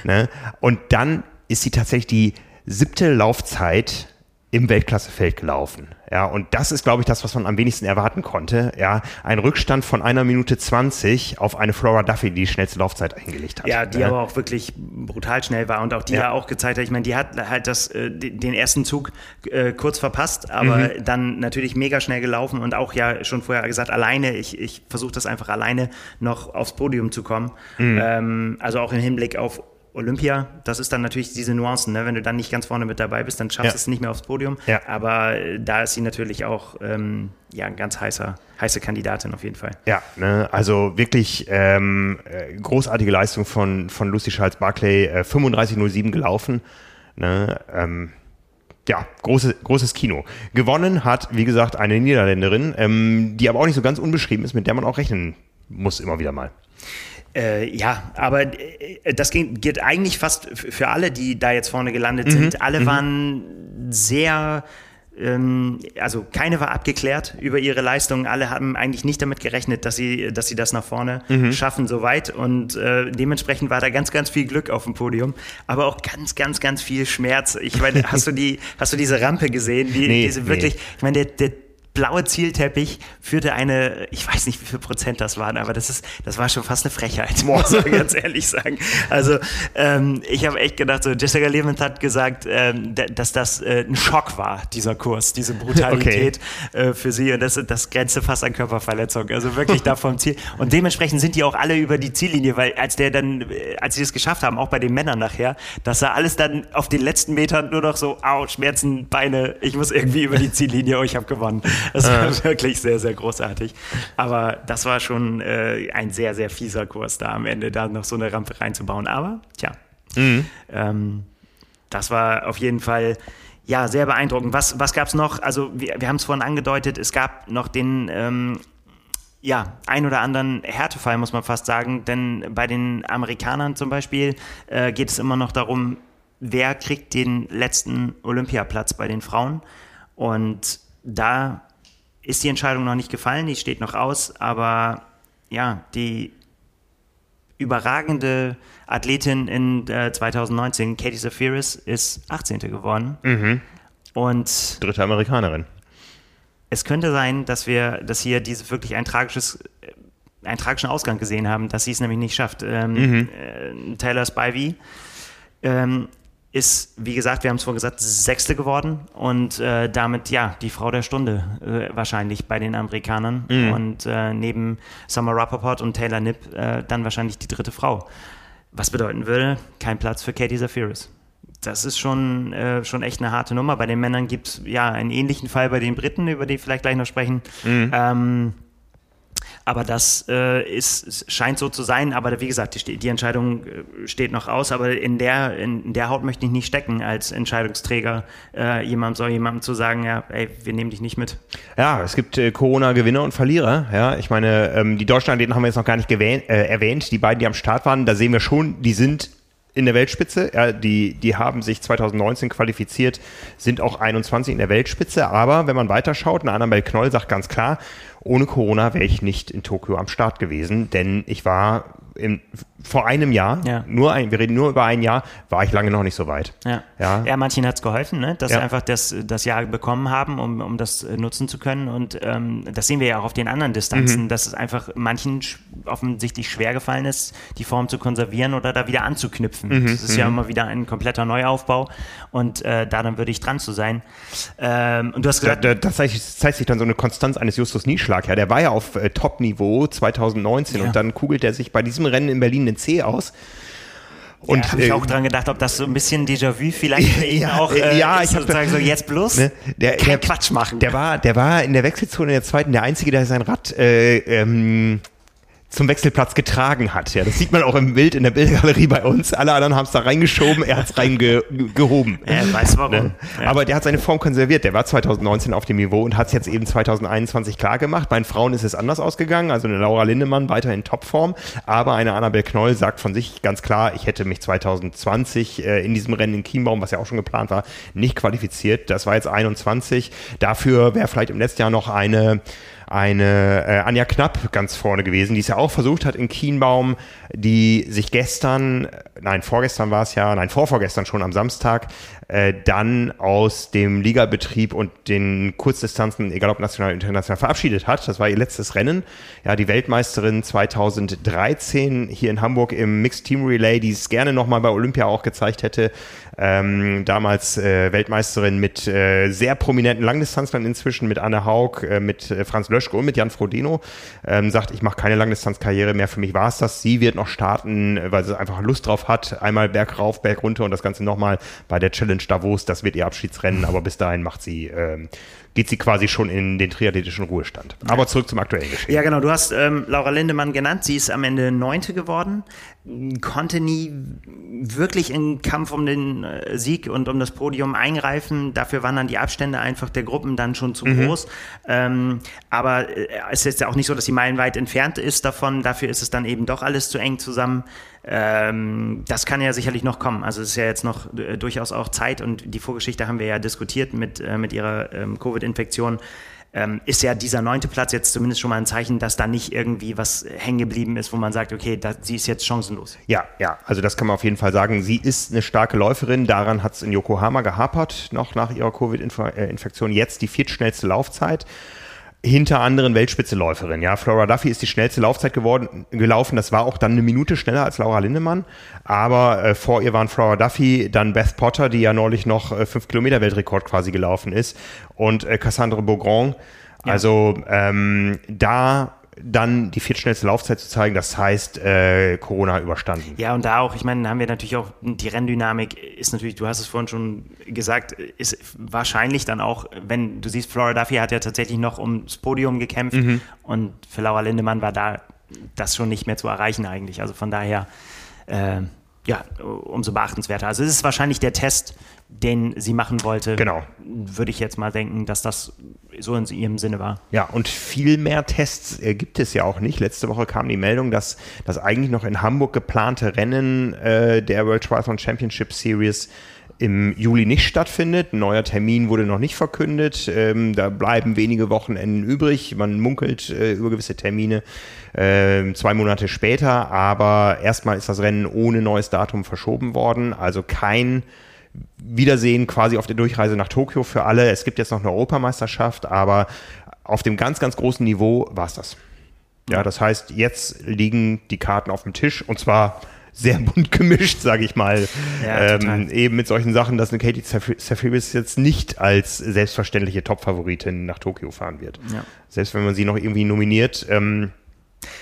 Speaker 1: ne? Und dann ist sie tatsächlich die siebte Laufzeit im Weltklassefeld gelaufen. Ja, und das ist, glaube ich, das, was man am wenigsten erwarten konnte. Ja, ein Rückstand von einer Minute 20 auf eine Flora Duffy, die die schnellste Laufzeit eingelegt hat.
Speaker 2: Ja, die ja. aber auch wirklich brutal schnell war und auch die ja, ja auch gezeigt hat. Ich meine, die hat halt das, äh, den ersten Zug äh, kurz verpasst, aber mhm. dann natürlich mega schnell gelaufen und auch ja schon vorher gesagt, alleine, ich, ich versuche das einfach alleine noch aufs Podium zu kommen. Mhm. Ähm, also auch im Hinblick auf Olympia, das ist dann natürlich diese Nuancen. Ne? Wenn du dann nicht ganz vorne mit dabei bist, dann schaffst du ja. es nicht mehr aufs Podium. Ja. Aber äh, da ist sie natürlich auch ähm, ja, ein ganz heißer, heiße Kandidatin auf jeden Fall.
Speaker 1: Ja, ne? also wirklich ähm, äh, großartige Leistung von, von Lucy Charles Barclay, äh, 35.07 gelaufen. Ne? Ähm, ja, große, großes Kino. Gewonnen hat, wie gesagt, eine Niederländerin, ähm, die aber auch nicht so ganz unbeschrieben ist, mit der man auch rechnen muss immer wieder mal.
Speaker 2: Äh, ja, aber äh, das geht, geht, eigentlich fast für alle, die da jetzt vorne gelandet mhm. sind. Alle mhm. waren sehr ähm, also keine war abgeklärt über ihre Leistungen. Alle haben eigentlich nicht damit gerechnet, dass sie, dass sie das nach vorne mhm. schaffen, soweit. Und äh, dementsprechend war da ganz, ganz viel Glück auf dem Podium, aber auch ganz, ganz, ganz viel Schmerz. Ich meine, hast du die, hast du diese Rampe gesehen? Die, nee, diese wirklich, nee. ich meine, der, der blaue Zielteppich führte eine, ich weiß nicht, wie viel Prozent das waren, aber das ist, das war schon fast eine Frechheit, muss ich ganz ehrlich sagen. Also ähm, ich habe echt gedacht, so Jessica Levent hat gesagt, ähm, dass das äh, ein Schock war, dieser Kurs, diese Brutalität okay. äh, für sie und das, das grenzte fast an Körperverletzung. Also wirklich da vom Ziel. Und dementsprechend sind die auch alle über die Ziellinie, weil als der dann, äh, als sie das geschafft haben, auch bei den Männern nachher, das sah alles dann auf den letzten Metern nur noch so, au, Schmerzen, Beine, ich muss irgendwie über die Ziellinie, oh, ich habe gewonnen. Das war äh. wirklich sehr, sehr großartig. Aber das war schon äh, ein sehr, sehr fieser Kurs da am Ende, da noch so eine Rampe reinzubauen. Aber, tja, mhm. ähm, das war auf jeden Fall ja, sehr beeindruckend. Was, was gab es noch? Also, wir, wir haben es vorhin angedeutet, es gab noch den ähm, ja, ein oder anderen Härtefall, muss man fast sagen. Denn bei den Amerikanern zum Beispiel äh, geht es immer noch darum, wer kriegt den letzten Olympiaplatz bei den Frauen. Und da ist die Entscheidung noch nicht gefallen, die steht noch aus, aber ja, die überragende Athletin in äh, 2019, Katie Zafiris, ist 18. geworden. Mhm.
Speaker 1: Und dritte Amerikanerin.
Speaker 2: Es könnte sein, dass wir, dass hier dieses wirklich ein tragisches, äh, einen tragischen Ausgang gesehen haben, dass sie es nämlich nicht schafft. Ähm, mhm. äh, Taylor Spivey ähm, ist, wie gesagt, wir haben es vorhin gesagt, Sechste geworden und äh, damit ja die Frau der Stunde äh, wahrscheinlich bei den Amerikanern mhm. und äh, neben Summer Rappaport und Taylor Nipp äh, dann wahrscheinlich die dritte Frau. Was bedeuten würde, kein Platz für Katie Zafiris. Das ist schon, äh, schon echt eine harte Nummer. Bei den Männern gibt es ja einen ähnlichen Fall bei den Briten, über die wir vielleicht gleich noch sprechen. Mhm. Ähm, aber das äh, ist, scheint so zu sein. Aber wie gesagt, die, die, Entscheidung äh, steht noch aus. Aber in der, in der Haut möchte ich nicht stecken, als Entscheidungsträger äh, jemand soll jemandem zu sagen, ja, ey, wir nehmen dich nicht mit.
Speaker 1: Ja, es gibt äh, Corona-Gewinner und Verlierer. Ja, ich meine, ähm, die Deutschland-Athleten haben wir jetzt noch gar nicht gewähnt, äh, erwähnt. Die beiden, die am Start waren, da sehen wir schon, die sind in der Weltspitze. Ja, die, die haben sich 2019 qualifiziert, sind auch 21 in der Weltspitze. Aber wenn man weiterschaut, eine Annabelle Knoll sagt ganz klar, ohne Corona wäre ich nicht in Tokio am Start gewesen, denn ich war im, vor einem Jahr, ja. nur ein, wir reden nur über ein Jahr, war ich lange noch nicht so weit.
Speaker 2: Ja, ja. ja manchen hat es geholfen, ne? dass ja. sie einfach das, das Jahr bekommen haben, um, um das äh, nutzen zu können. Und ähm, das sehen wir ja auch auf den anderen Distanzen, mhm. dass es einfach manchen offensichtlich schwer gefallen ist, die Form zu konservieren oder da wieder anzuknüpfen. Mhm. Das ist mhm. ja immer wieder ein kompletter Neuaufbau und äh, da dann würde ich dran zu sein. Ähm, und du hast gesagt.
Speaker 1: Da, da, das zeigt sich dann so eine Konstanz eines Justus Nieschlag. Ja, der war ja auf äh, Top-Niveau 2019 und dann kugelt er sich bei diesem Rennen in Berlin den C aus.
Speaker 2: Und ja, habe ich äh, auch dran gedacht, ob das so ein bisschen Déjà-vu vielleicht ja, auch äh,
Speaker 1: ja, ich sozusagen
Speaker 2: so jetzt bloß ne,
Speaker 1: der, kein der, Quatsch machen. Der war, der war in der Wechselzone der zweiten der einzige, der sein Rad äh, ähm, zum Wechselplatz getragen hat. Ja, das sieht man auch im Bild in der Bildgalerie bei uns. Alle anderen haben es da reingeschoben, er hat es reingehoben.
Speaker 2: Er weiß warum. Ne?
Speaker 1: Ja. Aber der hat seine Form konserviert. Der war 2019 auf dem Niveau und hat es jetzt eben 2021 klar gemacht. Bei den Frauen ist es anders ausgegangen. Also eine Laura Lindemann weiter in Topform. Aber eine Annabel Knoll sagt von sich ganz klar, ich hätte mich 2020 äh, in diesem Rennen in Chiembaum, was ja auch schon geplant war, nicht qualifiziert. Das war jetzt 21. Dafür wäre vielleicht im letzten Jahr noch eine eine äh, Anja Knapp ganz vorne gewesen, die es ja auch versucht hat in Kienbaum, die sich gestern, nein, vorgestern war es ja, nein, vorvorgestern schon am Samstag, äh, dann aus dem Ligabetrieb und den Kurzdistanzen, egal ob national oder international, verabschiedet hat. Das war ihr letztes Rennen. Ja, die Weltmeisterin 2013 hier in Hamburg im Mixed Team Relay, die es gerne nochmal bei Olympia auch gezeigt hätte. Ähm, damals äh, Weltmeisterin mit äh, sehr prominenten Langdistanzlern inzwischen, mit Anne Haug, äh, mit äh, Franz Löschke und mit Jan Frodeno. Ähm, sagt, ich mache keine Langdistanzkarriere mehr, für mich war es das. Sie wird noch starten, weil sie einfach Lust drauf hat. Einmal Berg rauf, Berg runter und das Ganze nochmal bei der Challenge Davos. Das wird ihr Abschiedsrennen, aber bis dahin macht sie ähm, geht sie quasi schon in den triathletischen Ruhestand. Aber zurück zum aktuellen Geschehen.
Speaker 2: Ja, genau. Du hast ähm, Laura Lindemann genannt. Sie ist am Ende Neunte geworden, konnte nie wirklich in Kampf um den äh, Sieg und um das Podium eingreifen. Dafür waren dann die Abstände einfach der Gruppen dann schon zu mhm. groß. Ähm, aber äh, es ist ja auch nicht so, dass sie meilenweit entfernt ist davon. Dafür ist es dann eben doch alles zu eng zusammen. Ähm, das kann ja sicherlich noch kommen. Also es ist ja jetzt noch äh, durchaus auch Zeit und die Vorgeschichte haben wir ja diskutiert mit, äh, mit ihrer ähm, Covid-Infektion ähm, ist ja dieser neunte Platz jetzt zumindest schon mal ein Zeichen, dass da nicht irgendwie was hängen geblieben ist, wo man sagt, okay, da, sie ist jetzt chancenlos.
Speaker 1: Ja, ja, also das kann man auf jeden Fall sagen. Sie ist eine starke Läuferin. Daran hat es in Yokohama gehapert, noch nach ihrer Covid-Infektion. Jetzt die viertschnellste Laufzeit hinter anderen Weltspitze-Läuferinnen. Ja, Flora Duffy ist die schnellste Laufzeit geworden, gelaufen. Das war auch dann eine Minute schneller als Laura Lindemann. Aber äh, vor ihr waren Flora Duffy, dann Beth Potter, die ja neulich noch äh, 5 Kilometer Weltrekord quasi gelaufen ist, und äh, Cassandre Beaugrand. Ja. Also ähm, da dann die viertschnellste Laufzeit zu zeigen, das heißt äh, Corona überstanden.
Speaker 2: Ja, und da auch, ich meine, haben wir natürlich auch die Renndynamik ist natürlich, du hast es vorhin schon gesagt, ist wahrscheinlich dann auch, wenn du siehst, Flora Duffy hat ja tatsächlich noch ums Podium gekämpft mhm. und für Laura Lindemann war da das schon nicht mehr zu erreichen eigentlich. Also von daher äh, ja, umso beachtenswerter. Also es ist wahrscheinlich der Test, den sie machen wollte.
Speaker 1: Genau.
Speaker 2: Würde ich jetzt mal denken, dass das so in ihrem Sinne war.
Speaker 1: Ja, und viel mehr Tests äh, gibt es ja auch nicht. Letzte Woche kam die Meldung, dass das eigentlich noch in Hamburg geplante Rennen äh, der World Triathlon Championship Series im Juli nicht stattfindet. Ein neuer Termin wurde noch nicht verkündet. Ähm, da bleiben wenige Wochenenden übrig. Man munkelt äh, über gewisse Termine äh, zwei Monate später, aber erstmal ist das Rennen ohne neues Datum verschoben worden. Also kein Wiedersehen quasi auf der Durchreise nach Tokio für alle. Es gibt jetzt noch eine Europameisterschaft, aber auf dem ganz, ganz großen Niveau war es das. Ja, das heißt, jetzt liegen die Karten auf dem Tisch und zwar sehr bunt gemischt, sage ich mal. Ja, ähm, eben mit solchen Sachen, dass eine Katie Safiris jetzt nicht als selbstverständliche Top-Favoritin nach Tokio fahren wird. Ja. Selbst wenn man sie noch irgendwie nominiert. Ähm,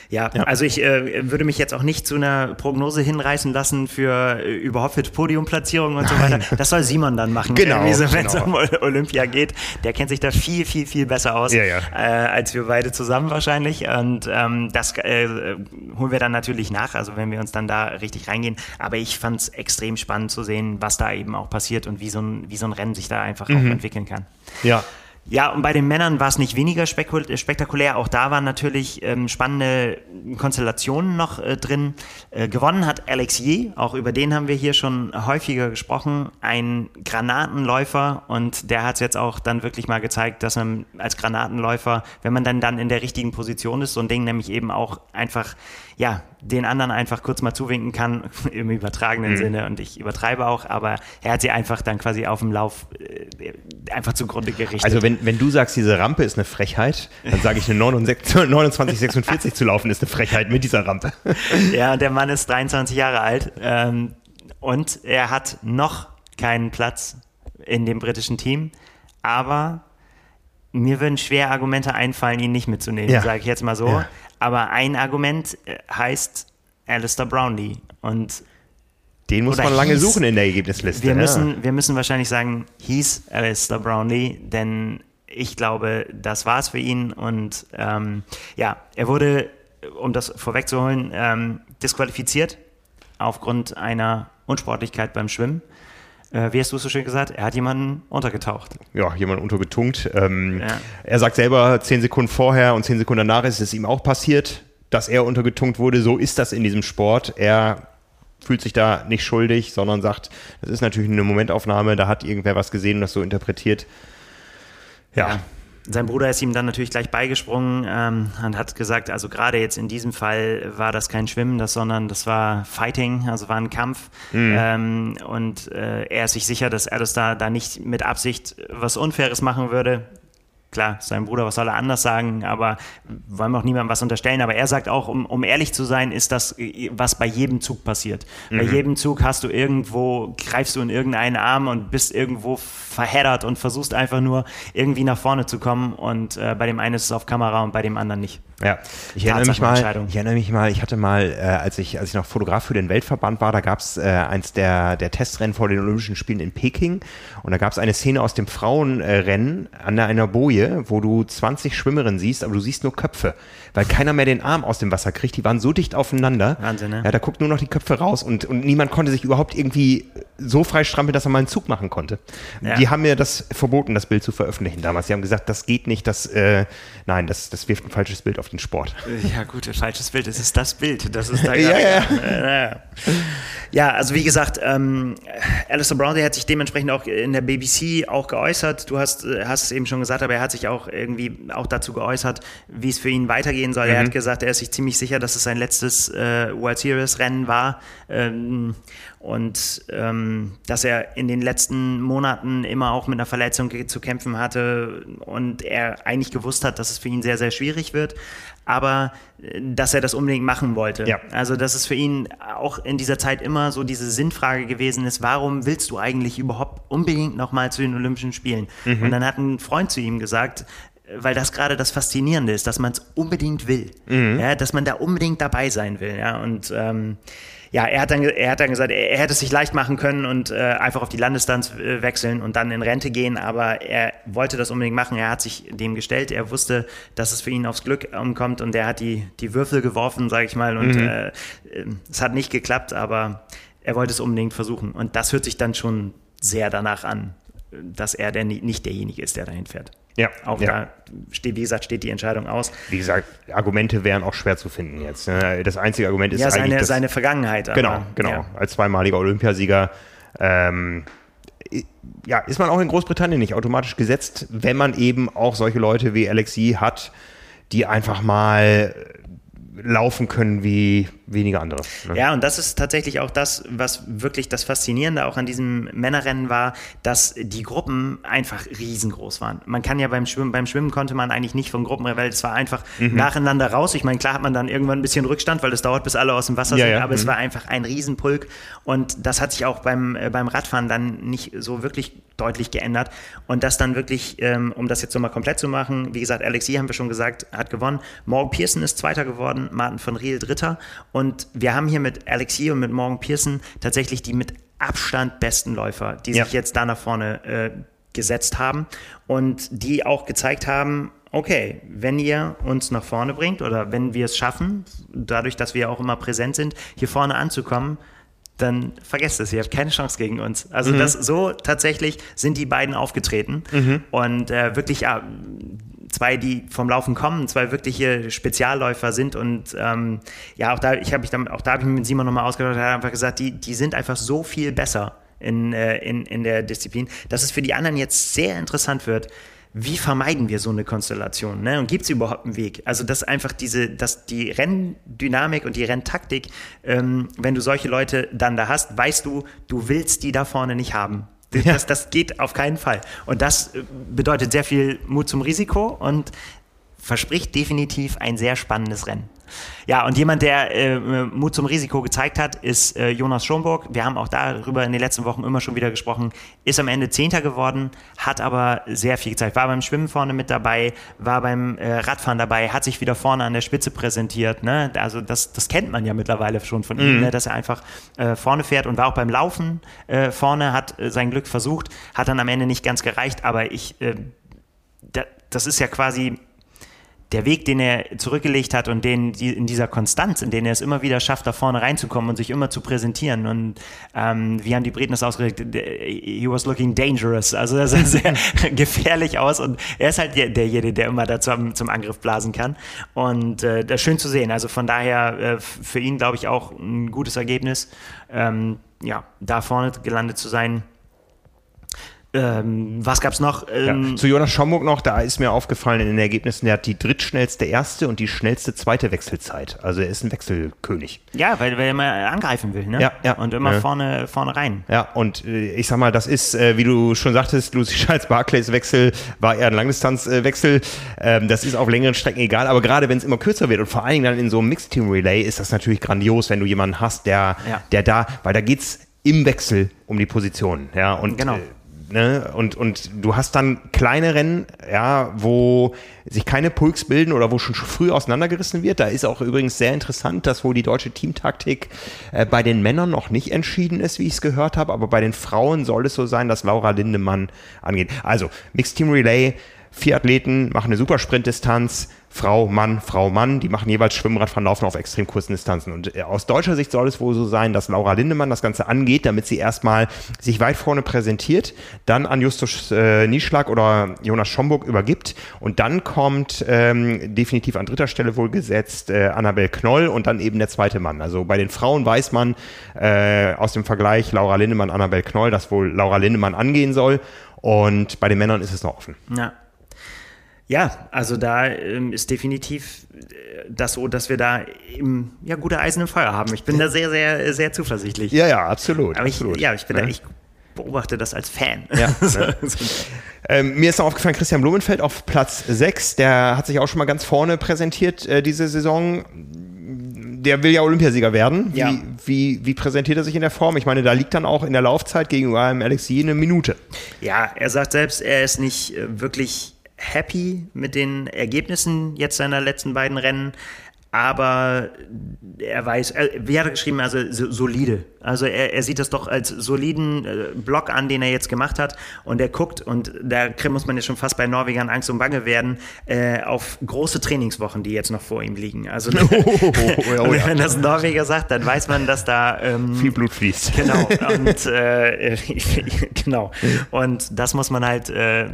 Speaker 2: ja, ja, also ich äh, würde mich jetzt auch nicht zu einer Prognose hinreißen lassen für äh, überhaupt Podiumplatzierungen und Nein. so weiter. Das soll Simon dann machen,
Speaker 1: genau,
Speaker 2: so, wenn es genau. um Olympia geht. Der kennt sich da viel, viel, viel besser aus
Speaker 1: ja, ja.
Speaker 2: Äh, als wir beide zusammen wahrscheinlich. Und ähm, das äh, holen wir dann natürlich nach, also wenn wir uns dann da richtig reingehen. Aber ich fand es extrem spannend zu sehen, was da eben auch passiert und wie so ein, wie so ein Rennen sich da einfach mhm. auch entwickeln kann.
Speaker 1: Ja,
Speaker 2: ja, und bei den Männern war es nicht weniger spektakulär. Auch da waren natürlich ähm, spannende Konstellationen noch äh, drin. Äh, gewonnen hat Alex Ye, auch über den haben wir hier schon häufiger gesprochen. Ein Granatenläufer und der hat es jetzt auch dann wirklich mal gezeigt, dass man als Granatenläufer, wenn man dann, dann in der richtigen Position ist, so ein Ding nämlich eben auch einfach ja, den anderen einfach kurz mal zuwinken kann, im übertragenen mhm. Sinne. Und ich übertreibe auch, aber er hat sie einfach dann quasi auf dem Lauf äh, einfach zugrunde gerichtet.
Speaker 1: Also wenn, wenn du sagst, diese Rampe ist eine Frechheit, dann sage ich, eine 2946 zu laufen ist eine Frechheit mit dieser Rampe.
Speaker 2: ja, der Mann ist 23 Jahre alt ähm, und er hat noch keinen Platz in dem britischen Team, aber mir würden schwer Argumente einfallen, ihn nicht mitzunehmen, ja. sage ich jetzt mal so. Ja. Aber ein Argument äh, heißt Alistair Brownlee. Und
Speaker 1: den muss man lange hieß, suchen in der Ergebnisliste.
Speaker 2: Wir, ja. müssen, wir müssen wahrscheinlich sagen, hieß Alistair Brownlee, denn ich glaube, das war es für ihn. Und ähm, ja, er wurde, um das vorwegzuholen, ähm, disqualifiziert aufgrund einer Unsportlichkeit beim Schwimmen. Äh, wie hast du es so schön gesagt? Er hat jemanden untergetaucht.
Speaker 1: Ja, jemanden untergetunkt. Ähm, ja. Er sagt selber, zehn Sekunden vorher und zehn Sekunden danach ist es ihm auch passiert, dass er untergetunkt wurde. So ist das in diesem Sport. Er fühlt sich da nicht schuldig, sondern sagt, das ist natürlich eine Momentaufnahme, da hat irgendwer was gesehen und das so interpretiert.
Speaker 2: ja. ja. Sein Bruder ist ihm dann natürlich gleich beigesprungen ähm, und hat gesagt, also gerade jetzt in diesem Fall war das kein Schwimmen, das, sondern das war Fighting, also war ein Kampf. Mhm. Ähm, und äh, er ist sich sicher, dass er das da, da nicht mit Absicht was Unfaires machen würde klar, sein Bruder, was soll er anders sagen, aber wollen wir auch niemandem was unterstellen. Aber er sagt auch, um, um ehrlich zu sein, ist das, was bei jedem Zug passiert. Mhm. Bei jedem Zug hast du irgendwo, greifst du in irgendeinen Arm und bist irgendwo verheddert und versuchst einfach nur irgendwie nach vorne zu kommen. Und äh, bei dem einen ist es auf Kamera und bei dem anderen nicht.
Speaker 1: Ja, ich erinnere, mich mal, ich erinnere mich mal, ich hatte mal, äh, als, ich, als ich noch Fotograf für den Weltverband war, da gab es äh, eins der, der Testrennen vor den Olympischen Spielen in Peking und da gab es eine Szene aus dem Frauenrennen an einer Boje Linie, wo du 20 Schwimmerinnen siehst, aber du siehst nur Köpfe, weil keiner mehr den Arm aus dem Wasser kriegt. Die waren so dicht aufeinander.
Speaker 2: Wahnsinn, ne?
Speaker 1: Ja, da guckt nur noch die Köpfe raus und, und niemand konnte sich überhaupt irgendwie so frei strampeln, dass er mal einen Zug machen konnte. Ja. Die haben mir das verboten, das Bild zu veröffentlichen damals. Sie haben gesagt, das geht nicht, das, äh, nein, das, das wirft ein falsches Bild auf den Sport.
Speaker 2: Ja, gut, ein falsches Bild, es ist das Bild. Das ist da ja, ja. ja. ja, also wie gesagt, ähm, Alistair Brown, der hat sich dementsprechend auch in der BBC auch geäußert. Du hast, äh, hast es eben schon gesagt, aber er hat sich auch irgendwie auch dazu geäußert, wie es für ihn weitergehen soll. Mhm. Er hat gesagt, er ist sich ziemlich sicher, dass es sein letztes äh, World Series Rennen war. Ähm, und ähm, dass er in den letzten Monaten immer auch mit einer Verletzung zu kämpfen hatte und er eigentlich gewusst hat, dass es für ihn sehr, sehr schwierig wird, aber äh, dass er das unbedingt machen wollte. Ja. Also dass es für ihn auch in dieser Zeit immer so diese Sinnfrage gewesen ist, warum willst du eigentlich überhaupt unbedingt nochmal zu den Olympischen Spielen? Mhm. Und dann hat ein Freund zu ihm gesagt, weil das gerade das Faszinierende ist, dass man es unbedingt will, mhm. ja, dass man da unbedingt dabei sein will. Ja, und ähm, ja, er hat dann, er hat dann gesagt, er, er hätte es sich leicht machen können und äh, einfach auf die Landesdistanz äh, wechseln und dann in Rente gehen, aber er wollte das unbedingt machen. Er hat sich dem gestellt. Er wusste, dass es für ihn aufs Glück umkommt und er hat die, die Würfel geworfen, sage ich mal, und mhm. äh, es hat nicht geklappt, aber er wollte es unbedingt versuchen. Und das hört sich dann schon sehr danach an, dass er der, nicht derjenige ist, der dahin fährt. Ja, auch ja. da steht, wie gesagt, steht die Entscheidung aus.
Speaker 1: Wie gesagt, Argumente wären auch schwer zu finden jetzt. Ne? Das einzige Argument ist
Speaker 2: ja,
Speaker 1: seine,
Speaker 2: eigentlich das, seine Vergangenheit.
Speaker 1: Aber, genau, genau. Ja. Als zweimaliger Olympiasieger ähm, ja, ist man auch in Großbritannien nicht automatisch gesetzt, wenn man eben auch solche Leute wie Alexi hat, die einfach mal laufen können wie wenige andere.
Speaker 2: Ne? Ja, und das ist tatsächlich auch das, was wirklich das Faszinierende auch an diesem Männerrennen war, dass die Gruppen einfach riesengroß waren. Man kann ja beim Schwimmen, beim Schwimmen konnte man eigentlich nicht von Gruppen, weil es war einfach mhm. nacheinander raus. Ich meine, klar hat man dann irgendwann ein bisschen Rückstand, weil es dauert, bis alle aus dem Wasser ja, sind, ja. aber mhm. es war einfach ein Riesenpulk und das hat sich auch beim, äh, beim Radfahren dann nicht so wirklich deutlich geändert und das dann wirklich, ähm, um das jetzt nochmal komplett zu machen, wie gesagt, Alexi haben wir schon gesagt, hat gewonnen. Morgan Pearson ist Zweiter geworden, Martin von Riel Dritter und wir haben hier mit Alexi und mit Morgan Pearson tatsächlich die mit Abstand besten Läufer, die ja. sich jetzt da nach vorne äh, gesetzt haben und die auch gezeigt haben, okay, wenn ihr uns nach vorne bringt oder wenn wir es schaffen, dadurch, dass wir auch immer präsent sind, hier vorne anzukommen, dann vergesst es, ihr habt keine Chance gegen uns. Also mhm. das so tatsächlich sind die beiden aufgetreten mhm. und äh, wirklich ja, zwei, die vom Laufen kommen, zwei wirkliche Spezialläufer sind und ähm, ja, auch da, ich habe mich dann, auch da habe ich mich mit Simon nochmal ausgetauscht, er hat einfach gesagt, die, die sind einfach so viel besser in, äh, in, in der Disziplin, dass es für die anderen jetzt sehr interessant wird, wie vermeiden wir so eine Konstellation? Ne? Und gibt es überhaupt einen Weg? Also, dass einfach diese, dass die Renndynamik und die Renntaktik, ähm, wenn du solche Leute dann da hast, weißt du, du willst die da vorne nicht haben. Das, ja. das, geht auf keinen Fall. Und das äh, bedeutet sehr viel Mut zum Risiko und verspricht definitiv ein sehr spannendes Rennen. Ja, und jemand, der äh, Mut zum Risiko gezeigt hat, ist äh, Jonas Schomburg. Wir haben auch darüber in den letzten Wochen immer schon wieder gesprochen. Ist am Ende Zehnter geworden, hat aber sehr viel gezeigt. War beim Schwimmen vorne mit dabei, war beim äh, Radfahren dabei, hat sich wieder vorne an der Spitze präsentiert. Ne? Also das, das kennt man ja mittlerweile schon von ihm, mhm. ne? dass er einfach äh, vorne fährt und war auch beim Laufen äh, vorne, hat äh, sein Glück versucht, hat dann am Ende nicht ganz gereicht, aber ich, da, das ist ja quasi der Weg, den er zurückgelegt hat und den die, in dieser Konstanz, in der er es immer wieder schafft, da vorne reinzukommen und sich immer zu präsentieren. Und ähm, wie haben die Briten das ausgedrückt? He was looking dangerous. Also er sah sehr gefährlich aus und er ist halt der, derjenige, der immer da zum, zum Angriff blasen kann. Und äh, das ist schön zu sehen. Also von daher äh, für ihn, glaube ich, auch ein gutes Ergebnis, ähm, ja, da vorne gelandet zu sein ähm, was gab's noch?
Speaker 1: Ähm, ja. Zu Jonas Schomburg noch, da ist mir aufgefallen in den Ergebnissen, der hat die drittschnellste erste und die schnellste zweite Wechselzeit. Also er ist ein Wechselkönig.
Speaker 2: Ja, weil, weil er immer angreifen will, ne?
Speaker 1: Ja, ja.
Speaker 2: Und immer ja. vorne, vorne rein.
Speaker 1: Ja, und äh, ich sag mal, das ist, äh, wie du schon sagtest, Lucy Charles Barclays Wechsel war eher ein Langdistanzwechsel. Ähm, das ist auf längeren Strecken egal, aber gerade wenn es immer kürzer wird und vor allen Dingen dann in so einem Mixed Team Relay ist das natürlich grandios, wenn du jemanden hast, der, ja. der da, weil da geht's im Wechsel um die Position. Ja, und
Speaker 2: genau.
Speaker 1: Ne? Und, und du hast dann kleine Rennen, ja, wo sich keine Pulks bilden oder wo schon früh auseinandergerissen wird. Da ist auch übrigens sehr interessant, dass wohl die deutsche Teamtaktik äh, bei den Männern noch nicht entschieden ist, wie ich es gehört habe, aber bei den Frauen soll es so sein, dass Laura Lindemann angeht. Also, Mixed Team Relay, Vier Athleten machen eine Supersprintdistanz, Frau, Mann, Frau, Mann, die machen jeweils Schwimmradfahren, laufen auf extrem kurzen Distanzen. Und äh, aus deutscher Sicht soll es wohl so sein, dass Laura Lindemann das Ganze angeht, damit sie erstmal sich weit vorne präsentiert, dann an Justus äh, Nieschlag oder Jonas Schomburg übergibt und dann kommt ähm, definitiv an dritter Stelle wohl gesetzt äh, Annabel Knoll und dann eben der zweite Mann. Also bei den Frauen weiß man äh, aus dem Vergleich Laura Lindemann, Annabel Knoll, dass wohl Laura Lindemann angehen soll und bei den Männern ist es noch offen.
Speaker 2: Ja. Ja, also da ähm, ist definitiv äh, das so, dass wir da im, ja, gute Eisen im Feuer haben. Ich bin da sehr, sehr, sehr zuversichtlich.
Speaker 1: Ja, ja, absolut.
Speaker 2: Aber ich,
Speaker 1: absolut.
Speaker 2: ja, ich bin ja. da, ich beobachte das als Fan.
Speaker 1: Ja, ne? ähm, mir ist noch aufgefallen, Christian Blumenfeld auf Platz 6, der hat sich auch schon mal ganz vorne präsentiert äh, diese Saison. Der will ja Olympiasieger werden. Wie, ja. wie, wie präsentiert er sich in der Form? Ich meine, da liegt dann auch in der Laufzeit gegenüber einem Alexi eine Minute.
Speaker 2: Ja, er sagt selbst, er ist nicht äh, wirklich happy mit den Ergebnissen jetzt seiner letzten beiden Rennen aber er weiß, wie hat er geschrieben, also solide. Also er, er sieht das doch als soliden äh, Block an, den er jetzt gemacht hat und er guckt und da muss man ja schon fast bei Norwegern Angst und Bange werden, äh, auf große Trainingswochen, die jetzt noch vor ihm liegen. Also oh, oh, oh, ja. wenn das Norweger sagt, dann weiß man, dass da
Speaker 1: ähm, viel Blut fließt.
Speaker 2: Genau. Und, äh, genau. Und das muss man halt, äh,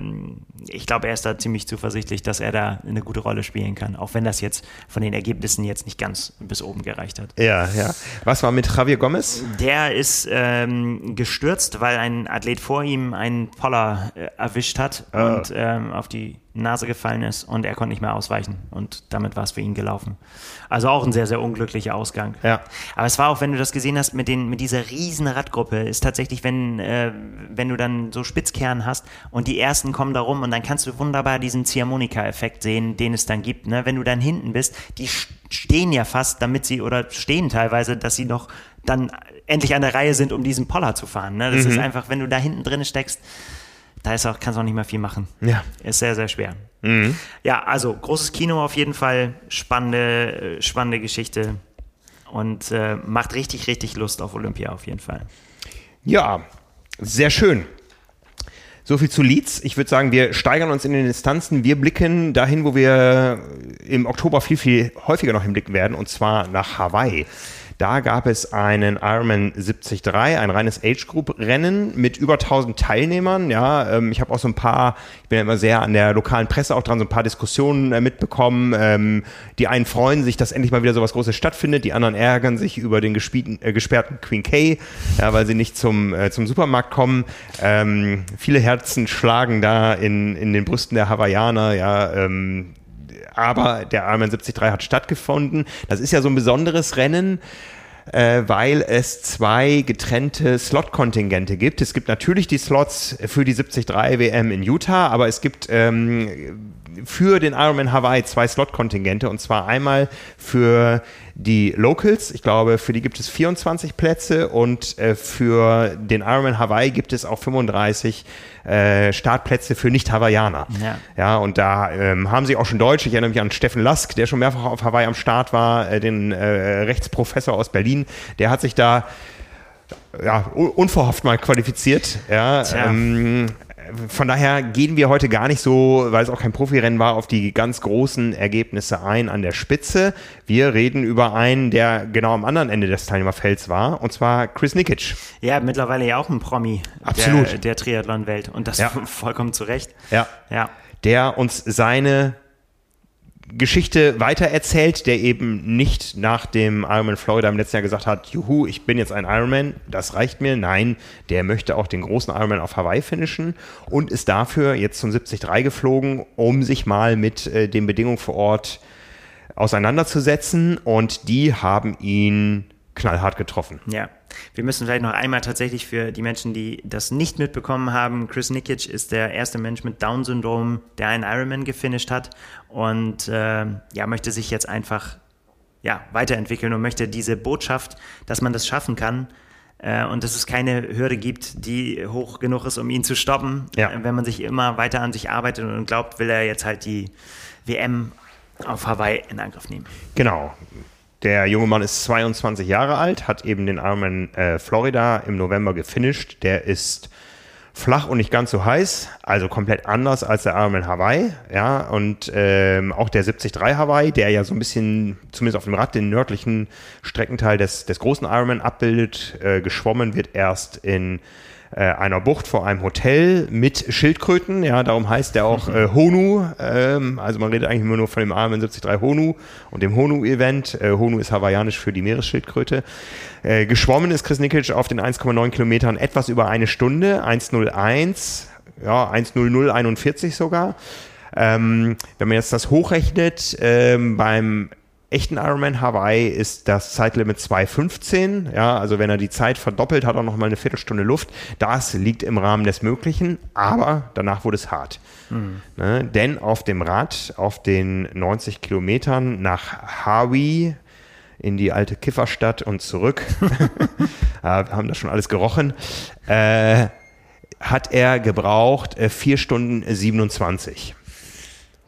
Speaker 2: ich glaube, er ist da ziemlich zuversichtlich, dass er da eine gute Rolle spielen kann, auch wenn das jetzt von den Ergebnissen Wissen jetzt nicht ganz bis oben gereicht hat.
Speaker 1: Ja, ja. Was war mit Javier Gomez?
Speaker 2: Der ist ähm, gestürzt, weil ein Athlet vor ihm einen Poller äh, erwischt hat oh. und ähm, auf die Nase gefallen ist und er konnte nicht mehr ausweichen und damit war es für ihn gelaufen. Also auch ein sehr, sehr unglücklicher Ausgang.
Speaker 1: Ja.
Speaker 2: Aber es war auch, wenn du das gesehen hast, mit, den, mit dieser riesen Radgruppe, ist tatsächlich, wenn, äh, wenn du dann so Spitzkern hast und die ersten kommen da rum und dann kannst du wunderbar diesen Ziehharmonika-Effekt sehen, den es dann gibt. Ne? Wenn du dann hinten bist, die stehen ja fast, damit sie, oder stehen teilweise, dass sie noch dann endlich an der Reihe sind, um diesen Poller zu fahren. Ne? Das mhm. ist einfach, wenn du da hinten drin steckst, da ist auch, kannst du auch nicht mehr viel machen.
Speaker 1: Ja.
Speaker 2: Ist sehr, sehr schwer. Mhm. Ja, also großes Kino auf jeden Fall, spannende, äh, spannende Geschichte und äh, macht richtig, richtig Lust auf Olympia auf jeden Fall.
Speaker 1: Ja, sehr schön. So viel zu Leeds. Ich würde sagen, wir steigern uns in den Distanzen. Wir blicken dahin, wo wir im Oktober viel, viel häufiger noch hinblicken werden, und zwar nach Hawaii. Da gab es einen Ironman 73, ein reines Age-Group-Rennen mit über 1000 Teilnehmern. Ja, ähm, ich habe auch so ein paar, ich bin ja immer sehr an der lokalen Presse auch dran, so ein paar Diskussionen äh, mitbekommen. Ähm, die einen freuen sich, dass endlich mal wieder so was Großes stattfindet. Die anderen ärgern sich über den äh, gesperrten Queen K, ja, weil sie nicht zum, äh, zum Supermarkt kommen. Ähm, viele Herzen schlagen da in, in den Brüsten der Hawaiianer. Ja, ähm, aber der Ironman 73 hat stattgefunden. Das ist ja so ein besonderes Rennen äh, weil es zwei getrennte Slot-Kontingente gibt. Es gibt natürlich die Slots für die 73 WM in Utah, aber es gibt ähm, für den Ironman Hawaii zwei Slot-Kontingente und zwar einmal für die Locals, ich glaube, für die gibt es 24 Plätze und äh, für den Ironman Hawaii gibt es auch 35 äh, Startplätze für Nicht-Hawaiianer. Ja. ja, und da ähm, haben sie auch schon Deutsche. Ich erinnere mich an Steffen Lask, der schon mehrfach auf Hawaii am Start war, äh, den äh, Rechtsprofessor aus Berlin. Der hat sich da ja, unverhofft mal qualifiziert. Ja, ähm, von daher gehen wir heute gar nicht so, weil es auch kein Profirennen war, auf die ganz großen Ergebnisse ein an der Spitze. Wir reden über einen, der genau am anderen Ende des Teilnehmerfelds war, und zwar Chris Nikic.
Speaker 2: Ja, mittlerweile ja auch ein Promi
Speaker 1: Absolut.
Speaker 2: der, der Triathlon-Welt und das ja. vollkommen zu Recht.
Speaker 1: Ja. ja. Der uns seine Geschichte weitererzählt, der eben nicht nach dem Ironman Florida im letzten Jahr gesagt hat, juhu, ich bin jetzt ein Ironman, das reicht mir. Nein, der möchte auch den großen Ironman auf Hawaii finishen und ist dafür jetzt zum 73 geflogen, um sich mal mit äh, den Bedingungen vor Ort auseinanderzusetzen und die haben ihn knallhart getroffen.
Speaker 2: Ja. Wir müssen vielleicht noch einmal tatsächlich für die Menschen, die das nicht mitbekommen haben, Chris Nikic ist der erste Mensch mit Down-Syndrom, der einen Ironman gefinisht hat und äh, ja, möchte sich jetzt einfach ja, weiterentwickeln und möchte diese Botschaft, dass man das schaffen kann, äh, und dass es keine Hürde gibt, die hoch genug ist, um ihn zu stoppen. Ja. Wenn man sich immer weiter an sich arbeitet und glaubt, will er jetzt halt die WM auf Hawaii in Angriff nehmen.
Speaker 1: Genau. Der junge Mann ist 22 Jahre alt, hat eben den Ironman äh, Florida im November gefinisht. Der ist flach und nicht ganz so heiß, also komplett anders als der Ironman Hawaii, ja, und ähm, auch der 73 Hawaii, der ja so ein bisschen, zumindest auf dem Rad, den nördlichen Streckenteil des, des großen Ironman abbildet, äh, geschwommen wird erst in äh, einer Bucht vor einem Hotel mit Schildkröten. Ja, darum heißt der auch äh, Honu. Ähm, also man redet eigentlich immer nur von dem Ironman 73 Honu und dem Honu-Event. Äh, Honu ist hawaiianisch für die Meeresschildkröte. Äh, geschwommen ist Chris Nikic auf den 1,9 Kilometern etwas über eine Stunde, 1,01, ja, 1,0041 sogar. Ähm, wenn man jetzt das hochrechnet, ähm, beim echten Ironman Hawaii ist das Zeitlimit 2,15. Ja, also wenn er die Zeit verdoppelt, hat er noch mal eine Viertelstunde Luft. Das liegt im Rahmen des Möglichen, aber danach wurde es hart. Mhm. Ne? Denn auf dem Rad, auf den 90 Kilometern nach Hawaii, in die alte Kifferstadt und zurück, wir haben das schon alles gerochen, äh, hat er gebraucht äh, 4 Stunden 27.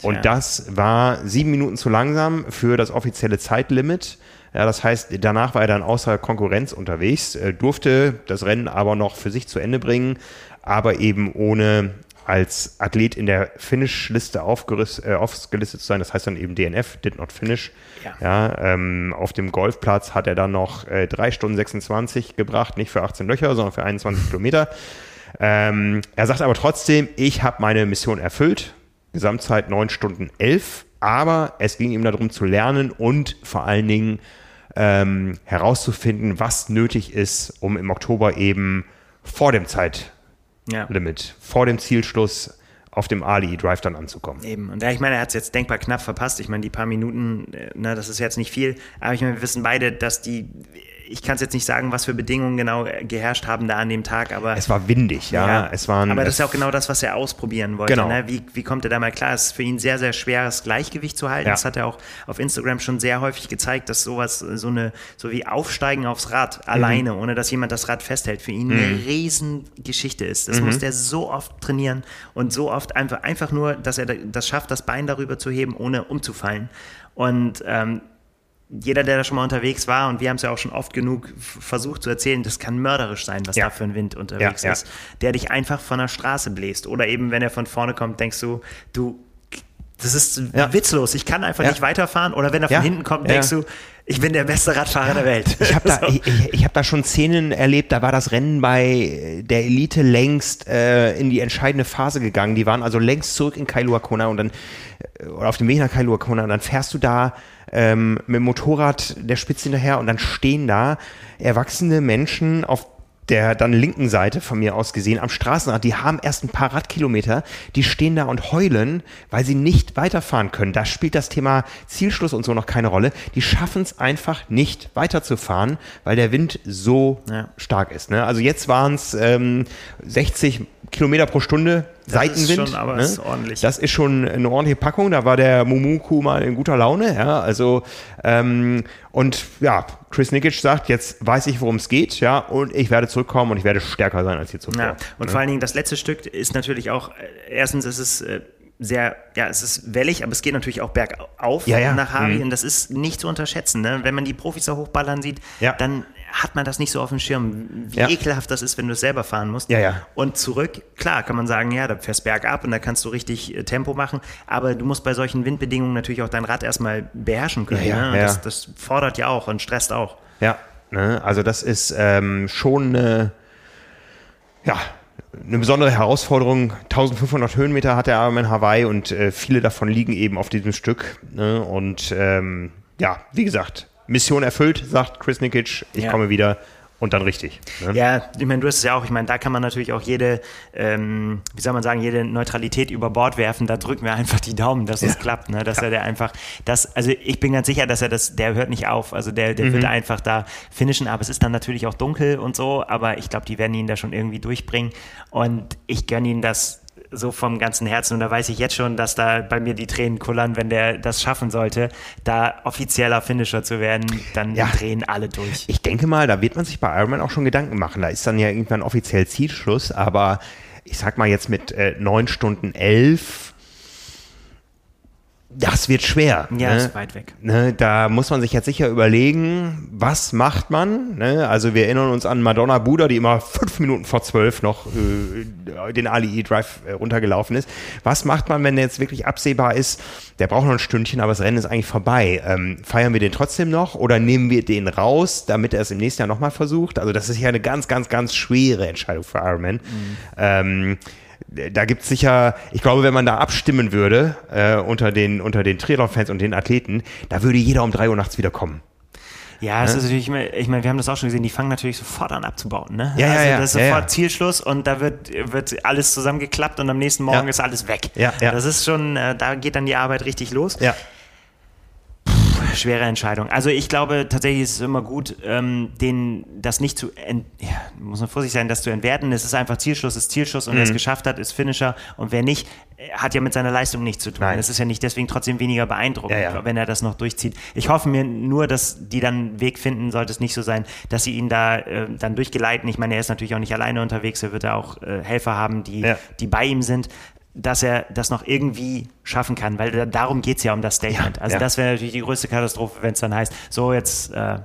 Speaker 1: Und ja. das war sieben Minuten zu langsam für das offizielle Zeitlimit. Ja, das heißt, danach war er dann außer Konkurrenz unterwegs, durfte das Rennen aber noch für sich zu Ende bringen, aber eben ohne als Athlet in der Finish-Liste äh, aufgelistet zu sein. Das heißt dann eben DNF, did not finish. Ja. ja ähm, auf dem Golfplatz hat er dann noch äh, 3 Stunden 26 gebracht, nicht für 18 Löcher, sondern für 21 Kilometer. Ähm, er sagt aber trotzdem, ich habe meine Mission erfüllt Gesamtzeit 9 Stunden 11, aber es ging ihm darum zu lernen und vor allen Dingen ähm, herauszufinden, was nötig ist, um im Oktober eben vor dem Zeitlimit, ja. vor dem Zielschluss auf dem Ali Drive dann anzukommen.
Speaker 2: Eben. Und ja, ich meine, er hat es jetzt denkbar knapp verpasst. Ich meine, die paar Minuten, äh, ne, das ist jetzt nicht viel, aber ich meine, wir wissen beide, dass die ich kann es jetzt nicht sagen, was für Bedingungen genau geherrscht haben da an dem Tag, aber.
Speaker 1: Es war windig, ja. ja es waren,
Speaker 2: aber das ist ja auch genau das, was er ausprobieren wollte. Genau. Ne? Wie, wie kommt er da mal klar? Es ist für ihn sehr, sehr schweres Gleichgewicht zu halten. Ja. Das hat er auch auf Instagram schon sehr häufig gezeigt, dass sowas, so eine, so wie Aufsteigen aufs Rad mhm. alleine, ohne dass jemand das Rad festhält, für ihn mhm. eine Riesengeschichte ist. Das mhm. muss der so oft trainieren und so oft einfach, einfach nur, dass er das schafft, das Bein darüber zu heben, ohne umzufallen. Und ähm, jeder, der da schon mal unterwegs war, und wir haben es ja auch schon oft genug versucht zu erzählen, das kann mörderisch sein, was ja. da für ein Wind unterwegs ja, ist, der dich einfach von der Straße bläst. Oder eben, wenn er von vorne kommt, denkst du, du, das ist witzlos, ich kann einfach nicht weiterfahren. Oder wenn er von hinten kommt, denkst du, ich bin der beste Radfahrer der Welt.
Speaker 1: Ich habe da, so. ich, ich hab da schon Szenen erlebt, da war das Rennen bei der Elite längst äh, in die entscheidende Phase gegangen. Die waren also längst zurück in Kailua Kona und dann, äh, oder auf dem Weg nach Kailua Kona und dann fährst du da ähm, mit dem Motorrad der Spitze hinterher und dann stehen da erwachsene Menschen auf der dann linken Seite von mir aus gesehen am Straßenrand, die haben erst ein paar Radkilometer, die stehen da und heulen, weil sie nicht weiterfahren können. Da spielt das Thema Zielschluss und so noch keine Rolle. Die schaffen es einfach nicht weiterzufahren, weil der Wind so ja. stark ist. Ne? Also jetzt waren es ähm, 60 Kilometer pro Stunde das Seitenwind. Ist schon, aber ne? ist ordentlich. Das ist schon eine ordentliche Packung. Da war der Mumuku mal in guter Laune. Ja, also ähm, und ja, Chris Nikic sagt, jetzt weiß ich, worum es geht, ja, und ich werde zurückkommen und ich werde stärker sein als hier zuvor. Ja,
Speaker 2: und
Speaker 1: ne?
Speaker 2: vor allen Dingen das letzte Stück ist natürlich auch, äh, erstens ist es äh, sehr, ja, es ist wellig, aber es geht natürlich auch bergauf ja, ja. nach Harvey mhm. und das ist nicht zu unterschätzen. Ne? Wenn man die Profis da hochballern sieht, ja. dann hat man das nicht so auf dem Schirm, wie ja. ekelhaft das ist, wenn du es selber fahren musst.
Speaker 1: Ja, ja.
Speaker 2: Und zurück, klar, kann man sagen, ja, da fährst bergab und da kannst du richtig äh, Tempo machen, aber du musst bei solchen Windbedingungen natürlich auch dein Rad erstmal beherrschen können. Ja, ne? Das, das, fordert ja auch und stresst auch.
Speaker 1: Ja, ne? also das ist ähm, schon eine, ja, eine besondere Herausforderung. 1500 Höhenmeter hat der Ironman Hawaii und äh, viele davon liegen eben auf diesem Stück. Ne? Und ähm, ja, wie gesagt, Mission erfüllt, sagt Chris Nikic, ich ja. komme wieder und dann richtig.
Speaker 2: Ne? Ja, ich meine, du hast es ja auch, ich meine, da kann man natürlich auch jede, ähm, wie soll man sagen, jede Neutralität über Bord werfen. Da drücken wir einfach die Daumen, dass ja. es klappt, ne? dass ja. er der einfach, das, also ich bin ganz sicher, dass er das, der hört nicht auf. Also der, der mhm. wird einfach da finishen, aber es ist dann natürlich auch dunkel und so, aber ich glaube, die werden ihn da schon irgendwie durchbringen und ich gönne ihn das so vom ganzen Herzen. Und da weiß ich jetzt schon, dass da bei mir die Tränen kullern, wenn der das schaffen sollte, da offizieller Finisher zu werden, dann ja. drehen alle durch.
Speaker 1: Ich denke mal, da wird man sich bei Ironman auch schon Gedanken machen. Da ist dann ja irgendwann offiziell Zielschluss, aber ich sag mal jetzt mit äh, 9 Stunden 11 das wird schwer.
Speaker 2: Ja, ne? ist weit weg.
Speaker 1: Ne? Da muss man sich jetzt sicher überlegen, was macht man? Ne? Also wir erinnern uns an Madonna Buda, die immer fünf Minuten vor zwölf noch äh, den Ali E-Drive äh, runtergelaufen ist. Was macht man, wenn der jetzt wirklich absehbar ist? Der braucht noch ein Stündchen, aber das Rennen ist eigentlich vorbei. Ähm, feiern wir den trotzdem noch oder nehmen wir den raus, damit er es im nächsten Jahr nochmal versucht? Also das ist ja eine ganz, ganz, ganz schwere Entscheidung für Ironman. Mhm. Ähm, da gibt es sicher, ich glaube, wenn man da abstimmen würde äh, unter den, unter den Triathlon-Fans und den Athleten, da würde jeder um drei Uhr nachts wieder kommen.
Speaker 2: Ja, es ist natürlich immer, ich meine, wir haben das auch schon gesehen, die fangen natürlich sofort an abzubauen, ne?
Speaker 1: Ja,
Speaker 2: also
Speaker 1: ja,
Speaker 2: das ist
Speaker 1: ja,
Speaker 2: sofort
Speaker 1: ja.
Speaker 2: Zielschluss und da wird, wird alles zusammengeklappt und am nächsten Morgen
Speaker 1: Ja.
Speaker 2: ist alles weg.
Speaker 1: Ja, ja.
Speaker 2: Das ist schon, äh, da geht dann die Arbeit richtig los.
Speaker 1: Ja.
Speaker 2: Schwere Entscheidung. Also ich glaube tatsächlich ist es immer gut, ähm, den, das nicht zu, ja, muss man vorsichtig sein, das zu entwerten. Es ist einfach Zielschluss, ist Zielschluss und wer es
Speaker 1: Mhm.
Speaker 2: geschafft hat, ist Finisher und wer nicht, äh, hat ja mit seiner Leistung nichts zu tun.
Speaker 1: Nein.
Speaker 2: Es ist ja nicht deswegen trotzdem weniger beeindruckend,
Speaker 1: Ja, ja.
Speaker 2: wenn er das noch durchzieht. Ich hoffe mir nur, dass die dann einen Weg finden, sollte es nicht so sein, dass sie ihn da äh, dann durchgeleiten. Ich meine, er ist natürlich auch nicht alleine unterwegs, er wird ja auch äh, Helfer haben, die,
Speaker 1: Ja.
Speaker 2: die bei ihm sind dass er das noch irgendwie schaffen kann, weil da, darum geht es ja um das Statement. Also
Speaker 1: ja.
Speaker 2: das wäre natürlich die größte Katastrophe, wenn es dann heißt, so jetzt äh,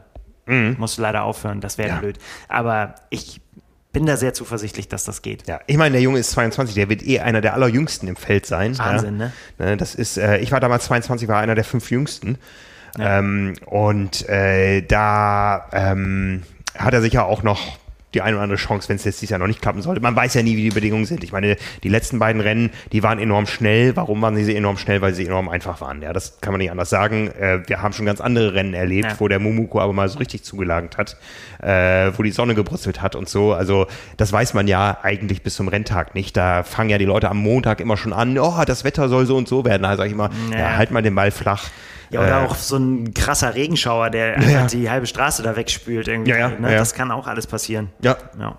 Speaker 2: musst du leider aufhören, das wäre
Speaker 1: Mhm. Ja.
Speaker 2: blöd. Aber ich bin da sehr zuversichtlich, dass das geht.
Speaker 1: Ja, ich meine, der Junge ist 22, der wird eh einer der allerjüngsten im Feld sein.
Speaker 2: Wahnsinn,
Speaker 1: ja. ne? Das ist, äh, ich war damals 22, war einer der fünf Jüngsten. Ähm, und äh, da ähm, hat er sicher auch noch die eine oder andere Chance, wenn es jetzt dieses Jahr noch nicht klappen sollte. Man weiß ja nie, wie die Bedingungen sind. Ich meine, die letzten beiden Rennen, die waren enorm schnell. Warum waren sie enorm schnell? Weil sie enorm einfach waren. Ja, das kann man nicht anders sagen. Äh, wir haben schon ganz andere Rennen erlebt,
Speaker 2: Ja.
Speaker 1: wo der Mumuko aber mal so richtig zugelangt hat, äh, wo die Sonne gebrutzelt hat und so. Also das weiß man ja eigentlich bis zum Renntag nicht. Da fangen ja die Leute am Montag immer schon an, oh, das Wetter soll so und so werden. Da sage ich immer, ja.
Speaker 2: Ja.
Speaker 1: halt mal den Ball flach.
Speaker 2: Ja, oder
Speaker 1: Äh,
Speaker 2: auch so ein krasser Regenschauer, der einfach
Speaker 1: Ja.
Speaker 2: die halbe Straße da wegspült irgendwie.
Speaker 1: Ja, ja,
Speaker 2: ne? Das kann auch alles passieren.
Speaker 1: Ja.
Speaker 2: Ja.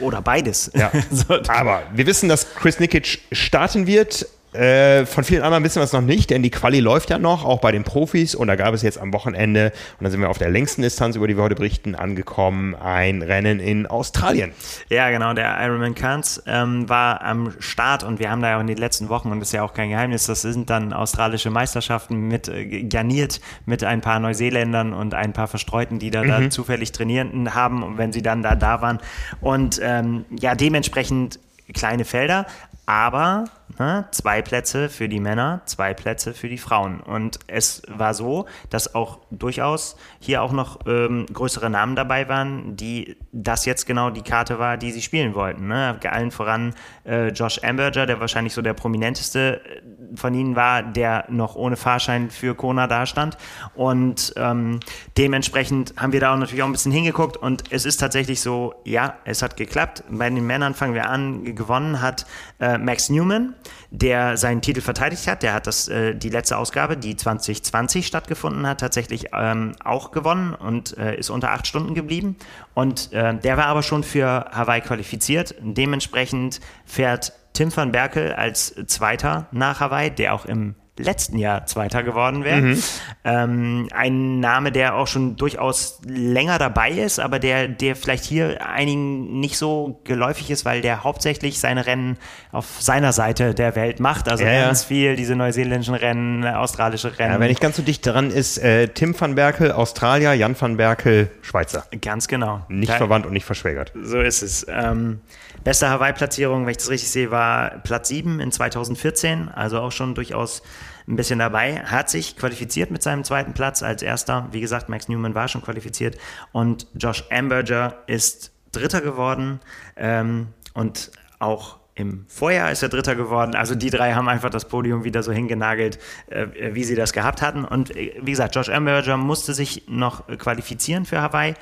Speaker 2: O- Oder beides.
Speaker 1: Ja.
Speaker 2: so,
Speaker 1: Aber wir wissen, dass Chris Nikic starten wird. Äh, von vielen anderen wissen wir es noch nicht, denn die Quali läuft ja noch, auch bei den Profis. Und da gab es jetzt am Wochenende, und da sind wir auf der längsten Distanz, über die wir heute berichten, angekommen, ein Rennen in Australien.
Speaker 2: Ja, genau, der Ironman Cairns ähm, war am Start und wir haben da ja auch in den letzten Wochen, und das ist ja auch kein Geheimnis, das sind dann australische Meisterschaften mit äh, garniert mit ein paar Neuseeländern und ein paar Verstreuten, die da, da zufällig trainieren haben, wenn sie dann da da waren. Und ähm, ja, dementsprechend kleine Felder, aber ne, zwei Plätze für die Männer, zwei Plätze für die Frauen. Und es war so, dass auch durchaus hier auch noch ähm, größere Namen dabei waren, die das jetzt genau die Karte war, die sie spielen wollten. Ne? Allen voran äh, Josh Amberger, der wahrscheinlich so der prominenteste äh, von ihnen war, der noch ohne Fahrschein für Kona dastand. Und ähm, dementsprechend haben wir da auch natürlich auch ein bisschen hingeguckt und es ist tatsächlich so, ja, es hat geklappt. Bei den Männern fangen wir an, gewonnen hat äh, Max Newman, der seinen Titel verteidigt hat. Der hat das, äh, die letzte Ausgabe, die 2020 stattgefunden hat, tatsächlich ähm, auch gewonnen und äh, ist unter acht Stunden geblieben. Und äh, der war aber schon für Hawaii qualifiziert. Dementsprechend fährt Tim van Berkel als Zweiter nach Hawaii, der auch im letzten Jahr Zweiter geworden wäre. Ähm, ein Name, der auch schon durchaus länger dabei ist, aber der, der vielleicht hier einigen nicht so geläufig ist, weil der hauptsächlich seine Rennen auf seiner Seite der Welt macht. Also
Speaker 1: Ja, ja.
Speaker 2: ganz viel diese neuseeländischen Rennen, australische Rennen.
Speaker 1: Ja, wer nicht ganz so dicht dran ist, äh, Tim van Berkel, Australier, Jan van Berkel, Schweizer.
Speaker 2: ganz genau.
Speaker 1: Nicht
Speaker 2: Da-
Speaker 1: verwandt und nicht verschwägert.
Speaker 2: So ist es. Ähm, beste Hawaii-Platzierung, wenn ich das richtig sehe, war Platz 7 in 2014, also auch schon durchaus ein bisschen dabei. Hat sich qualifiziert mit seinem zweiten Platz als erster. Wie gesagt, Max Newman war schon qualifiziert und Josh Amberger ist Dritter geworden ähm, und auch im Vorjahr ist er Dritter geworden. Also die drei haben einfach das Podium wieder so hingenagelt, äh, wie sie das gehabt hatten. Und äh, wie gesagt, Josh Amberger musste sich noch qualifizieren für Hawaii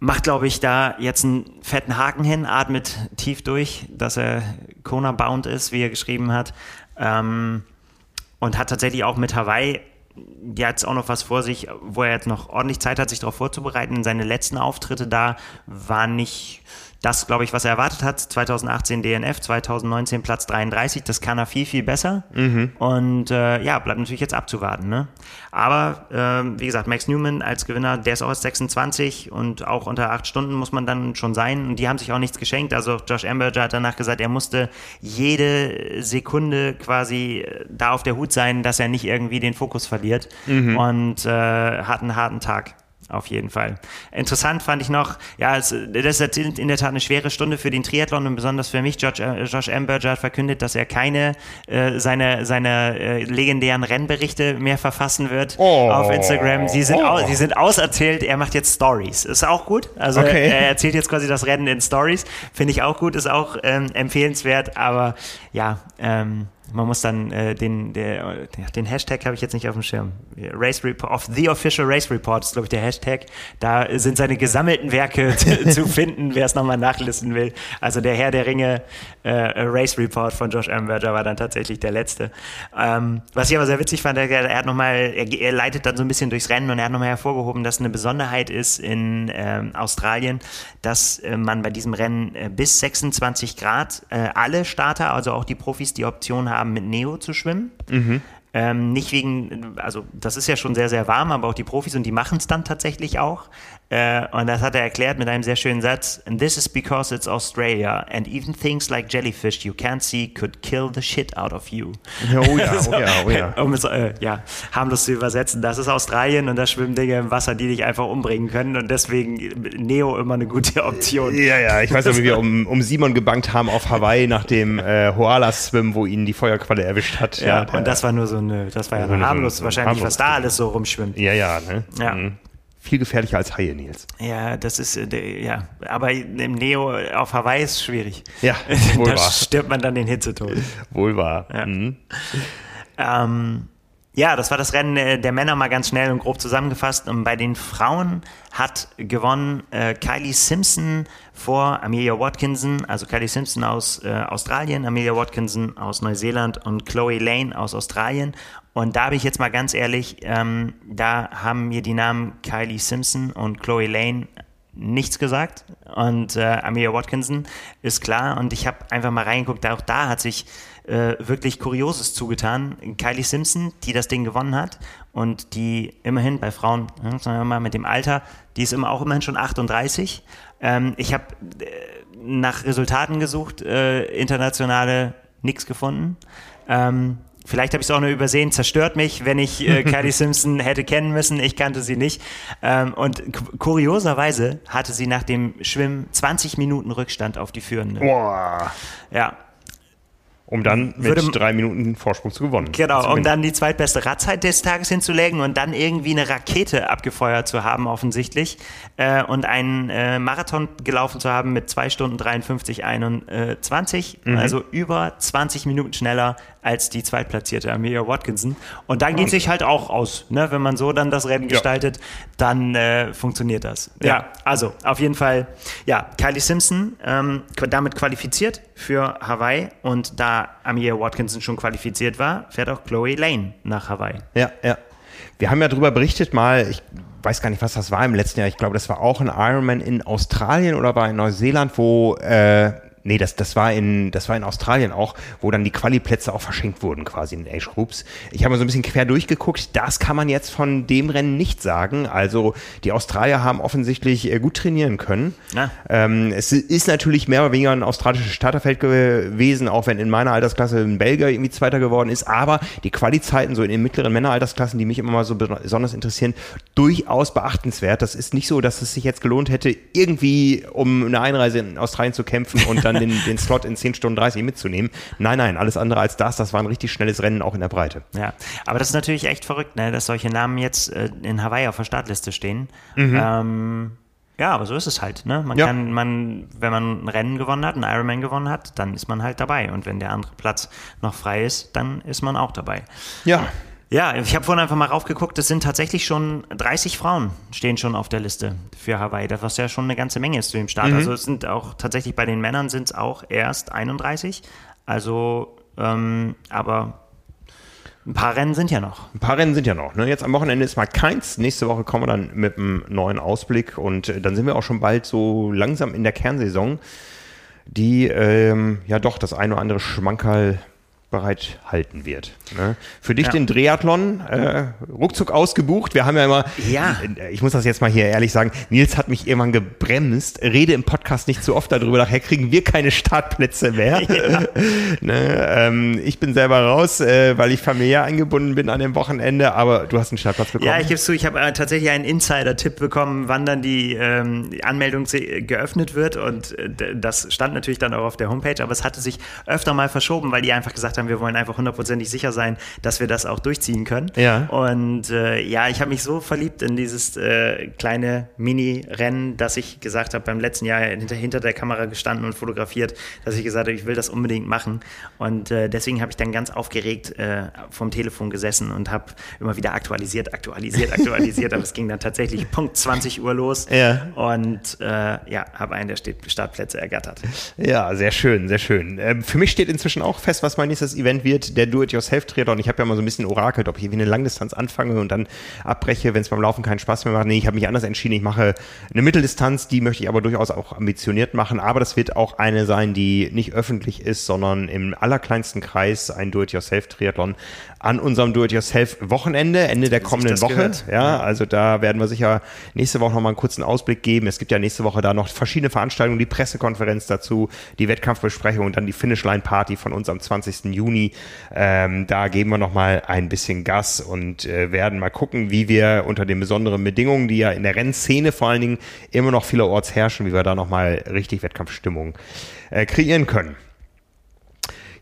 Speaker 2: macht, glaube ich, da jetzt einen fetten Haken hin, atmet tief durch, dass er Kona-bound ist, wie er geschrieben hat. Ähm, und hat tatsächlich auch mit Hawaii jetzt auch noch was vor sich, wo er jetzt noch ordentlich Zeit hat, sich darauf vorzubereiten. Seine letzten Auftritte da waren nicht das, glaube ich, was er erwartet hat. 2018 DNF, 2019 Platz 33. Das kann er viel, viel besser. Mhm. Und äh, ja, bleibt natürlich jetzt abzuwarten. Ne? Aber äh, wie gesagt, Max Newman als Gewinner, der ist auch erst 26 und auch unter acht Stunden muss man dann schon sein. Und die haben sich auch nichts geschenkt. Also Josh Amberger hat danach gesagt, er musste jede Sekunde quasi äh, da auf der Hut sein, dass er nicht irgendwie den Fokus verliert. Mhm. Und äh, hat einen harten Tag auf jeden Fall. Interessant fand ich noch, ja, es, das ist in der Tat eine schwere Stunde für den Triathlon und besonders für mich. Josh, äh, Josh Amberger hat verkündet, dass er keine äh, seine, seine äh, legendären Rennberichte mehr verfassen wird oh. auf Instagram. Sie sind, oh. au, sie sind auserzählt, er macht jetzt Stories. Ist auch gut. Also okay. er erzählt jetzt quasi das Rennen in Stories. Finde ich auch gut, ist auch ähm, empfehlenswert, aber ja, ähm, man muss dann äh, den, der, den Hashtag habe ich jetzt nicht auf dem Schirm. Race Report, of the Official Race Report ist, glaube ich, der Hashtag. Da sind seine gesammelten Werke zu finden, wer es nochmal nachlisten will. Also der Herr der Ringe äh, Race Report von Josh Amberger war dann tatsächlich der letzte. Ähm, was ich aber sehr witzig fand, er, er hat nochmal, er, er leitet dann so ein bisschen durchs Rennen und er hat nochmal hervorgehoben, dass eine Besonderheit ist in ähm, Australien, dass äh, man bei diesem Rennen äh, bis 26 Grad äh, alle Starter, also auch die Profis, die Option haben, haben, mit Neo zu schwimmen. Mhm. Ähm, nicht wegen, also das ist ja schon sehr, sehr warm, aber auch die Profis und die machen es dann tatsächlich auch. Äh, und das hat er erklärt mit einem sehr schönen Satz. And this is because it's Australia and even things like jellyfish you can't see could kill the shit out of you. Oh ja, oh ja, oh ja. um es äh, ja, harmlos zu übersetzen. Das ist Australien und da schwimmen Dinge im Wasser, die dich einfach umbringen können und deswegen Neo immer eine gute Option.
Speaker 1: Ja, ja, ich weiß noch, wie wir um, um Simon gebankt haben auf Hawaii nach dem äh, Hoala-Swim, wo ihn die Feuerqualle erwischt hat.
Speaker 2: Ja, ja und das war nur so eine, das war ja so harmlos, so wahrscheinlich, harmlos was da alles so rumschwimmt.
Speaker 1: Ja, ja, ne? Ja. Mhm viel gefährlicher als Haie, Nils.
Speaker 2: Ja, das ist, äh, ja, aber im Neo auf Hawaii ist es schwierig.
Speaker 1: Ja,
Speaker 2: wohl da wahr. stirbt man dann den Hitzetod.
Speaker 1: Wohl wahr. Ja. Mhm.
Speaker 2: Ähm, ja, das war das Rennen äh, der Männer mal ganz schnell und grob zusammengefasst. Und bei den Frauen hat gewonnen äh, Kylie Simpson vor Amelia Watkinson, also Kylie Simpson aus äh, Australien, Amelia Watkinson aus Neuseeland und Chloe Lane aus Australien. Und da bin ich jetzt mal ganz ehrlich, ähm, da haben mir die Namen Kylie Simpson und Chloe Lane nichts gesagt. Und äh, Amelia Watkinson ist klar. Und ich habe einfach mal reingeguckt, auch da hat sich äh, wirklich Kurioses zugetan. Kylie Simpson, die das Ding gewonnen hat und die immerhin bei Frauen, sagen wir mal mit dem Alter, die ist immer auch immerhin schon 38. Ähm, ich habe äh, nach Resultaten gesucht, äh, internationale nichts gefunden. Ähm, Vielleicht habe ich es auch nur übersehen, zerstört mich, wenn ich äh, Kylie Simpson hätte kennen müssen. Ich kannte sie nicht. Ähm, und kurioserweise hatte sie nach dem Schwimmen 20 Minuten Rückstand auf die Führende.
Speaker 1: Boah.
Speaker 2: Ja,
Speaker 1: um dann mit Würde, drei Minuten Vorsprung zu gewonnen.
Speaker 2: Genau, um dann die zweitbeste Radzeit des Tages hinzulegen und dann irgendwie eine Rakete abgefeuert zu haben, offensichtlich. Äh, und einen äh, Marathon gelaufen zu haben mit zwei Stunden 53, 21. Mhm. Also über 20 Minuten schneller als die zweitplatzierte Amelia Watkinson. Und dann geht sich halt auch aus. Ne? Wenn man so dann das Rennen ja. gestaltet, dann äh, funktioniert das. Ja. ja. also auf jeden Fall, ja, Kylie Simpson ähm, damit qualifiziert für Hawaii und da Amelia Watkinson schon qualifiziert war, fährt auch Chloe Lane nach Hawaii.
Speaker 1: Ja, ja. Wir haben ja darüber berichtet mal, ich weiß gar nicht, was das war im letzten Jahr. Ich glaube, das war auch ein Ironman in Australien oder war in Neuseeland, wo äh, Nee, das, das, war in, das war in Australien auch, wo dann die Quali-Plätze auch verschenkt wurden, quasi in Age Groups. Ich habe mal so ein bisschen quer durchgeguckt. Das kann man jetzt von dem Rennen nicht sagen. Also, die Australier haben offensichtlich äh, gut trainieren können. Ähm, es ist natürlich mehr oder weniger ein australisches Starterfeld gewesen, auch wenn in meiner Altersklasse ein Belgier irgendwie Zweiter geworden ist. Aber die Quali-Zeiten so in den mittleren Männeraltersklassen, die mich immer mal so besonders interessieren, durchaus beachtenswert. Das ist nicht so, dass es sich jetzt gelohnt hätte, irgendwie um eine Einreise in Australien zu kämpfen und dann dann den, den Slot in 10 Stunden 30 mitzunehmen. Nein, nein, alles andere als das. Das war ein richtig schnelles Rennen auch in der Breite.
Speaker 2: Ja, aber das ist natürlich echt verrückt, ne, dass solche Namen jetzt äh, in Hawaii auf der Startliste stehen. Mhm. Ähm, ja, aber so ist es halt. Ne? Man ja. kann, man, wenn man ein Rennen gewonnen hat, ein Ironman gewonnen hat, dann ist man halt dabei. Und wenn der andere Platz noch frei ist, dann ist man auch dabei.
Speaker 1: Ja.
Speaker 2: Ja, ich habe vorhin einfach mal raufgeguckt, es sind tatsächlich schon 30 Frauen stehen schon auf der Liste für Hawaii, das was ja schon eine ganze Menge ist zu dem Start. Mhm. Also es sind auch tatsächlich bei den Männern sind es auch erst 31. Also, ähm, aber Ein paar Rennen sind ja noch.
Speaker 1: Ein paar Rennen sind ja noch. Ne? Jetzt am Wochenende ist mal keins. Nächste Woche kommen wir dann mit einem neuen Ausblick und äh, dann sind wir auch schon bald so langsam in der Kernsaison, die ähm, ja doch das ein oder andere Schmankerl bereithalten wird. Ne? Für dich ja. den Triathlon äh, ruckzuck ausgebucht. Wir haben ja immer, ja. ich muss das jetzt mal hier ehrlich sagen, Nils hat mich irgendwann gebremst. Rede im Podcast nicht zu oft darüber, nachher kriegen wir keine Startplätze mehr. Ja. ne? ähm, ich bin selber raus, äh, weil ich familiär eingebunden bin an dem Wochenende, aber du hast einen Startplatz bekommen.
Speaker 2: Ja, ich gebe zu, ich habe äh, tatsächlich einen Insider-Tipp bekommen, wann dann die ähm, Anmeldung geöffnet wird und äh, das stand natürlich dann auch auf der Homepage, aber es hatte sich öfter mal verschoben, weil die einfach gesagt haben, haben, wir wollen einfach hundertprozentig sicher sein, dass wir das auch durchziehen können. Ja. Und äh, ja, ich habe mich so verliebt in dieses äh, kleine Mini-Rennen, dass ich gesagt habe, beim letzten Jahr hinter, hinter der Kamera gestanden und fotografiert, dass ich gesagt habe, ich will das unbedingt machen. Und äh, deswegen habe ich dann ganz aufgeregt äh, vom Telefon gesessen und habe immer wieder aktualisiert, aktualisiert, aktualisiert. Aber es ging dann tatsächlich Punkt 20 Uhr los. Ja. Und äh, ja, habe einen der Startplätze ergattert.
Speaker 1: Ja, sehr schön, sehr schön. Ähm, für mich steht inzwischen auch fest, was mein nächstes erstes Event wird der Do-It-Yourself-Triathlon. Ich habe ja mal so ein bisschen orakelt, ob ich irgendwie eine Langdistanz anfange und dann abbreche, wenn es beim Laufen keinen Spaß mehr macht. Nee, ich habe mich anders entschieden. Ich mache eine Mitteldistanz, die möchte ich aber durchaus auch ambitioniert machen. Aber das wird auch eine sein, die nicht öffentlich ist, sondern im allerkleinsten Kreis ein Do-It-Yourself-Triathlon an unserem Do-It-Yourself-Wochenende, Ende der kommenden Woche. Ja, ja, also da werden wir sicher nächste Woche nochmal einen kurzen Ausblick geben. Es gibt ja nächste Woche da noch verschiedene Veranstaltungen, die Pressekonferenz dazu, die Wettkampfbesprechung und dann die Finishline-Party von uns am 20. Juni. Ähm, da geben wir nochmal ein bisschen Gas und äh, werden mal gucken, wie wir unter den besonderen Bedingungen, die ja in der Rennszene vor allen Dingen immer noch vielerorts herrschen, wie wir da nochmal richtig Wettkampfstimmung äh, kreieren können.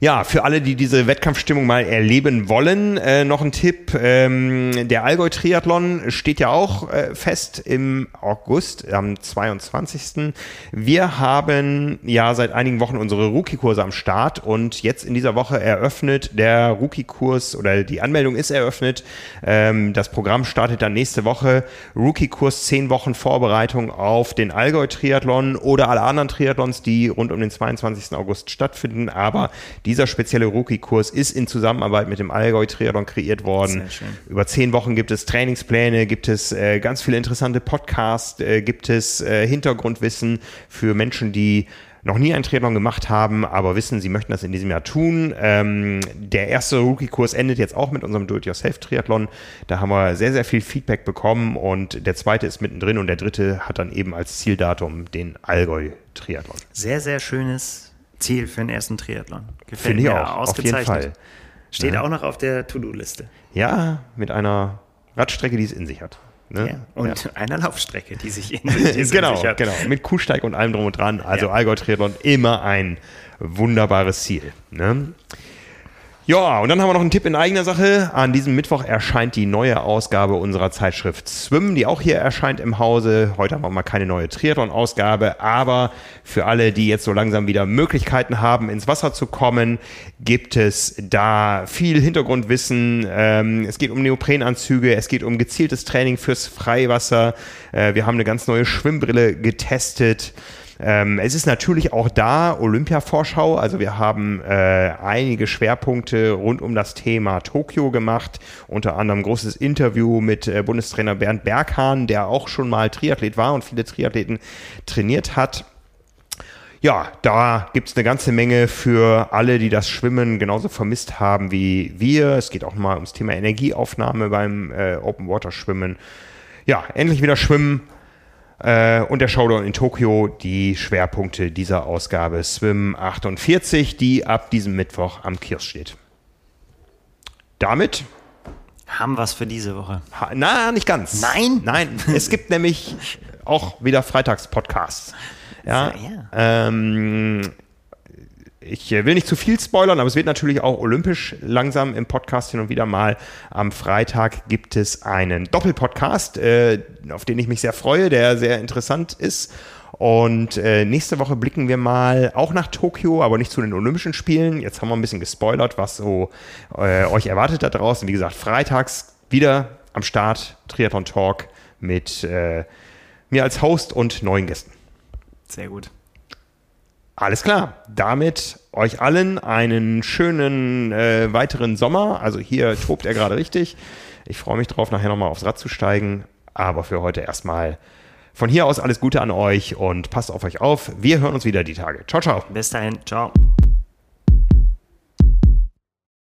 Speaker 1: Ja, für alle, die diese Wettkampfstimmung mal erleben wollen, äh, noch ein Tipp. Ähm, der Allgäu-Triathlon steht ja auch äh, fest im August, am 22. Wir haben ja seit einigen Wochen unsere Rookie-Kurse am Start und jetzt in dieser Woche eröffnet der Rookie-Kurs oder die Anmeldung ist eröffnet. Ähm, das Programm startet dann nächste Woche. Rookie-Kurs, zehn Wochen Vorbereitung auf den Allgäu-Triathlon oder alle anderen Triathlons, die rund um den 22. August stattfinden. Aber dieser spezielle Rookie-Kurs ist in Zusammenarbeit mit dem Allgäu Triathlon kreiert worden. Über zehn Wochen gibt es Trainingspläne, gibt es äh, ganz viele interessante Podcasts, äh, gibt es äh, Hintergrundwissen für Menschen, die noch nie einen Triathlon gemacht haben, aber wissen, sie möchten das in diesem Jahr tun. Ähm, der erste Rookie-Kurs endet jetzt auch mit unserem Do-it-yourself-Triathlon. Da haben wir sehr, sehr viel Feedback bekommen und der zweite ist mittendrin und der dritte hat dann eben als Zieldatum den Allgäu-Triathlon.
Speaker 2: Sehr, sehr schönes Ziel für den ersten Triathlon.
Speaker 1: Gefällt Finde ich mir auch, auf jeden Fall.
Speaker 2: Steht ja. auch noch auf der To-Do-Liste.
Speaker 1: Ja, mit einer Radstrecke, die es in sich hat.
Speaker 2: Ne? Ja, und ja. einer Laufstrecke, die sich in,
Speaker 1: die genau, in sich hat. Genau, mit Kuhsteig und allem drum und dran. Also ja. Allgäu Triathlon immer ein wunderbares Ziel. Ne? Ja, und dann haben wir noch einen Tipp in eigener Sache. An diesem Mittwoch erscheint die neue Ausgabe unserer Zeitschrift Swim, die auch hier erscheint im Hause. Heute haben wir mal keine neue Triathlon-Ausgabe, aber für alle, die jetzt so langsam wieder Möglichkeiten haben, ins Wasser zu kommen, gibt es da viel Hintergrundwissen. Ähm, es geht um Neoprenanzüge, es geht um gezieltes Training fürs Freiwasser. Äh, wir haben eine ganz neue Schwimmbrille getestet. Ähm, es ist natürlich auch da Olympia-Vorschau. Also wir haben äh, einige Schwerpunkte rund um das Thema Tokio gemacht. Unter anderem ein großes Interview mit äh, Bundestrainer Bernd Berghahn, der auch schon mal Triathlet war und viele Triathleten trainiert hat. Ja, da gibt's eine ganze Menge für alle, die das Schwimmen genauso vermisst haben wie wir. Es geht auch mal ums Thema Energieaufnahme beim äh, Open Water Schwimmen. Ja, endlich wieder schwimmen äh, und der Showdown in Tokio, die Schwerpunkte dieser Ausgabe Swim 48, die ab diesem Mittwoch am Kiosk steht. Damit
Speaker 2: haben wir es für diese Woche.
Speaker 1: Ha, na, nicht ganz.
Speaker 2: Nein?
Speaker 1: Nein, es gibt nämlich auch wieder Freitagspodcasts. Ja, ja. Ähm, ich äh, will nicht zu viel spoilern, aber es wird natürlich auch olympisch langsam im Podcast hin und wieder mal. Am Freitag gibt es einen Doppelpodcast, äh, auf den ich mich sehr freue, der sehr interessant ist. Und äh, nächste Woche blicken wir mal auch nach Tokio, aber nicht zu den Olympischen Spielen. Jetzt haben wir ein bisschen gespoilert, was so euch erwartet da draußen. Wie gesagt, freitags wieder am Start Triathlon Talk mit mir als Host und neuen Gästen.
Speaker 2: Sehr gut.
Speaker 1: Alles klar. Damit euch allen einen schönen äh, weiteren Sommer. Also hier tobt er gerade richtig. Ich freue mich drauf, nachher nochmal aufs Rad zu steigen. Aber für heute erstmal von hier aus alles Gute an euch und passt auf euch auf. Wir hören uns wieder die Tage. Ciao, ciao.
Speaker 2: Bis dahin. Ciao.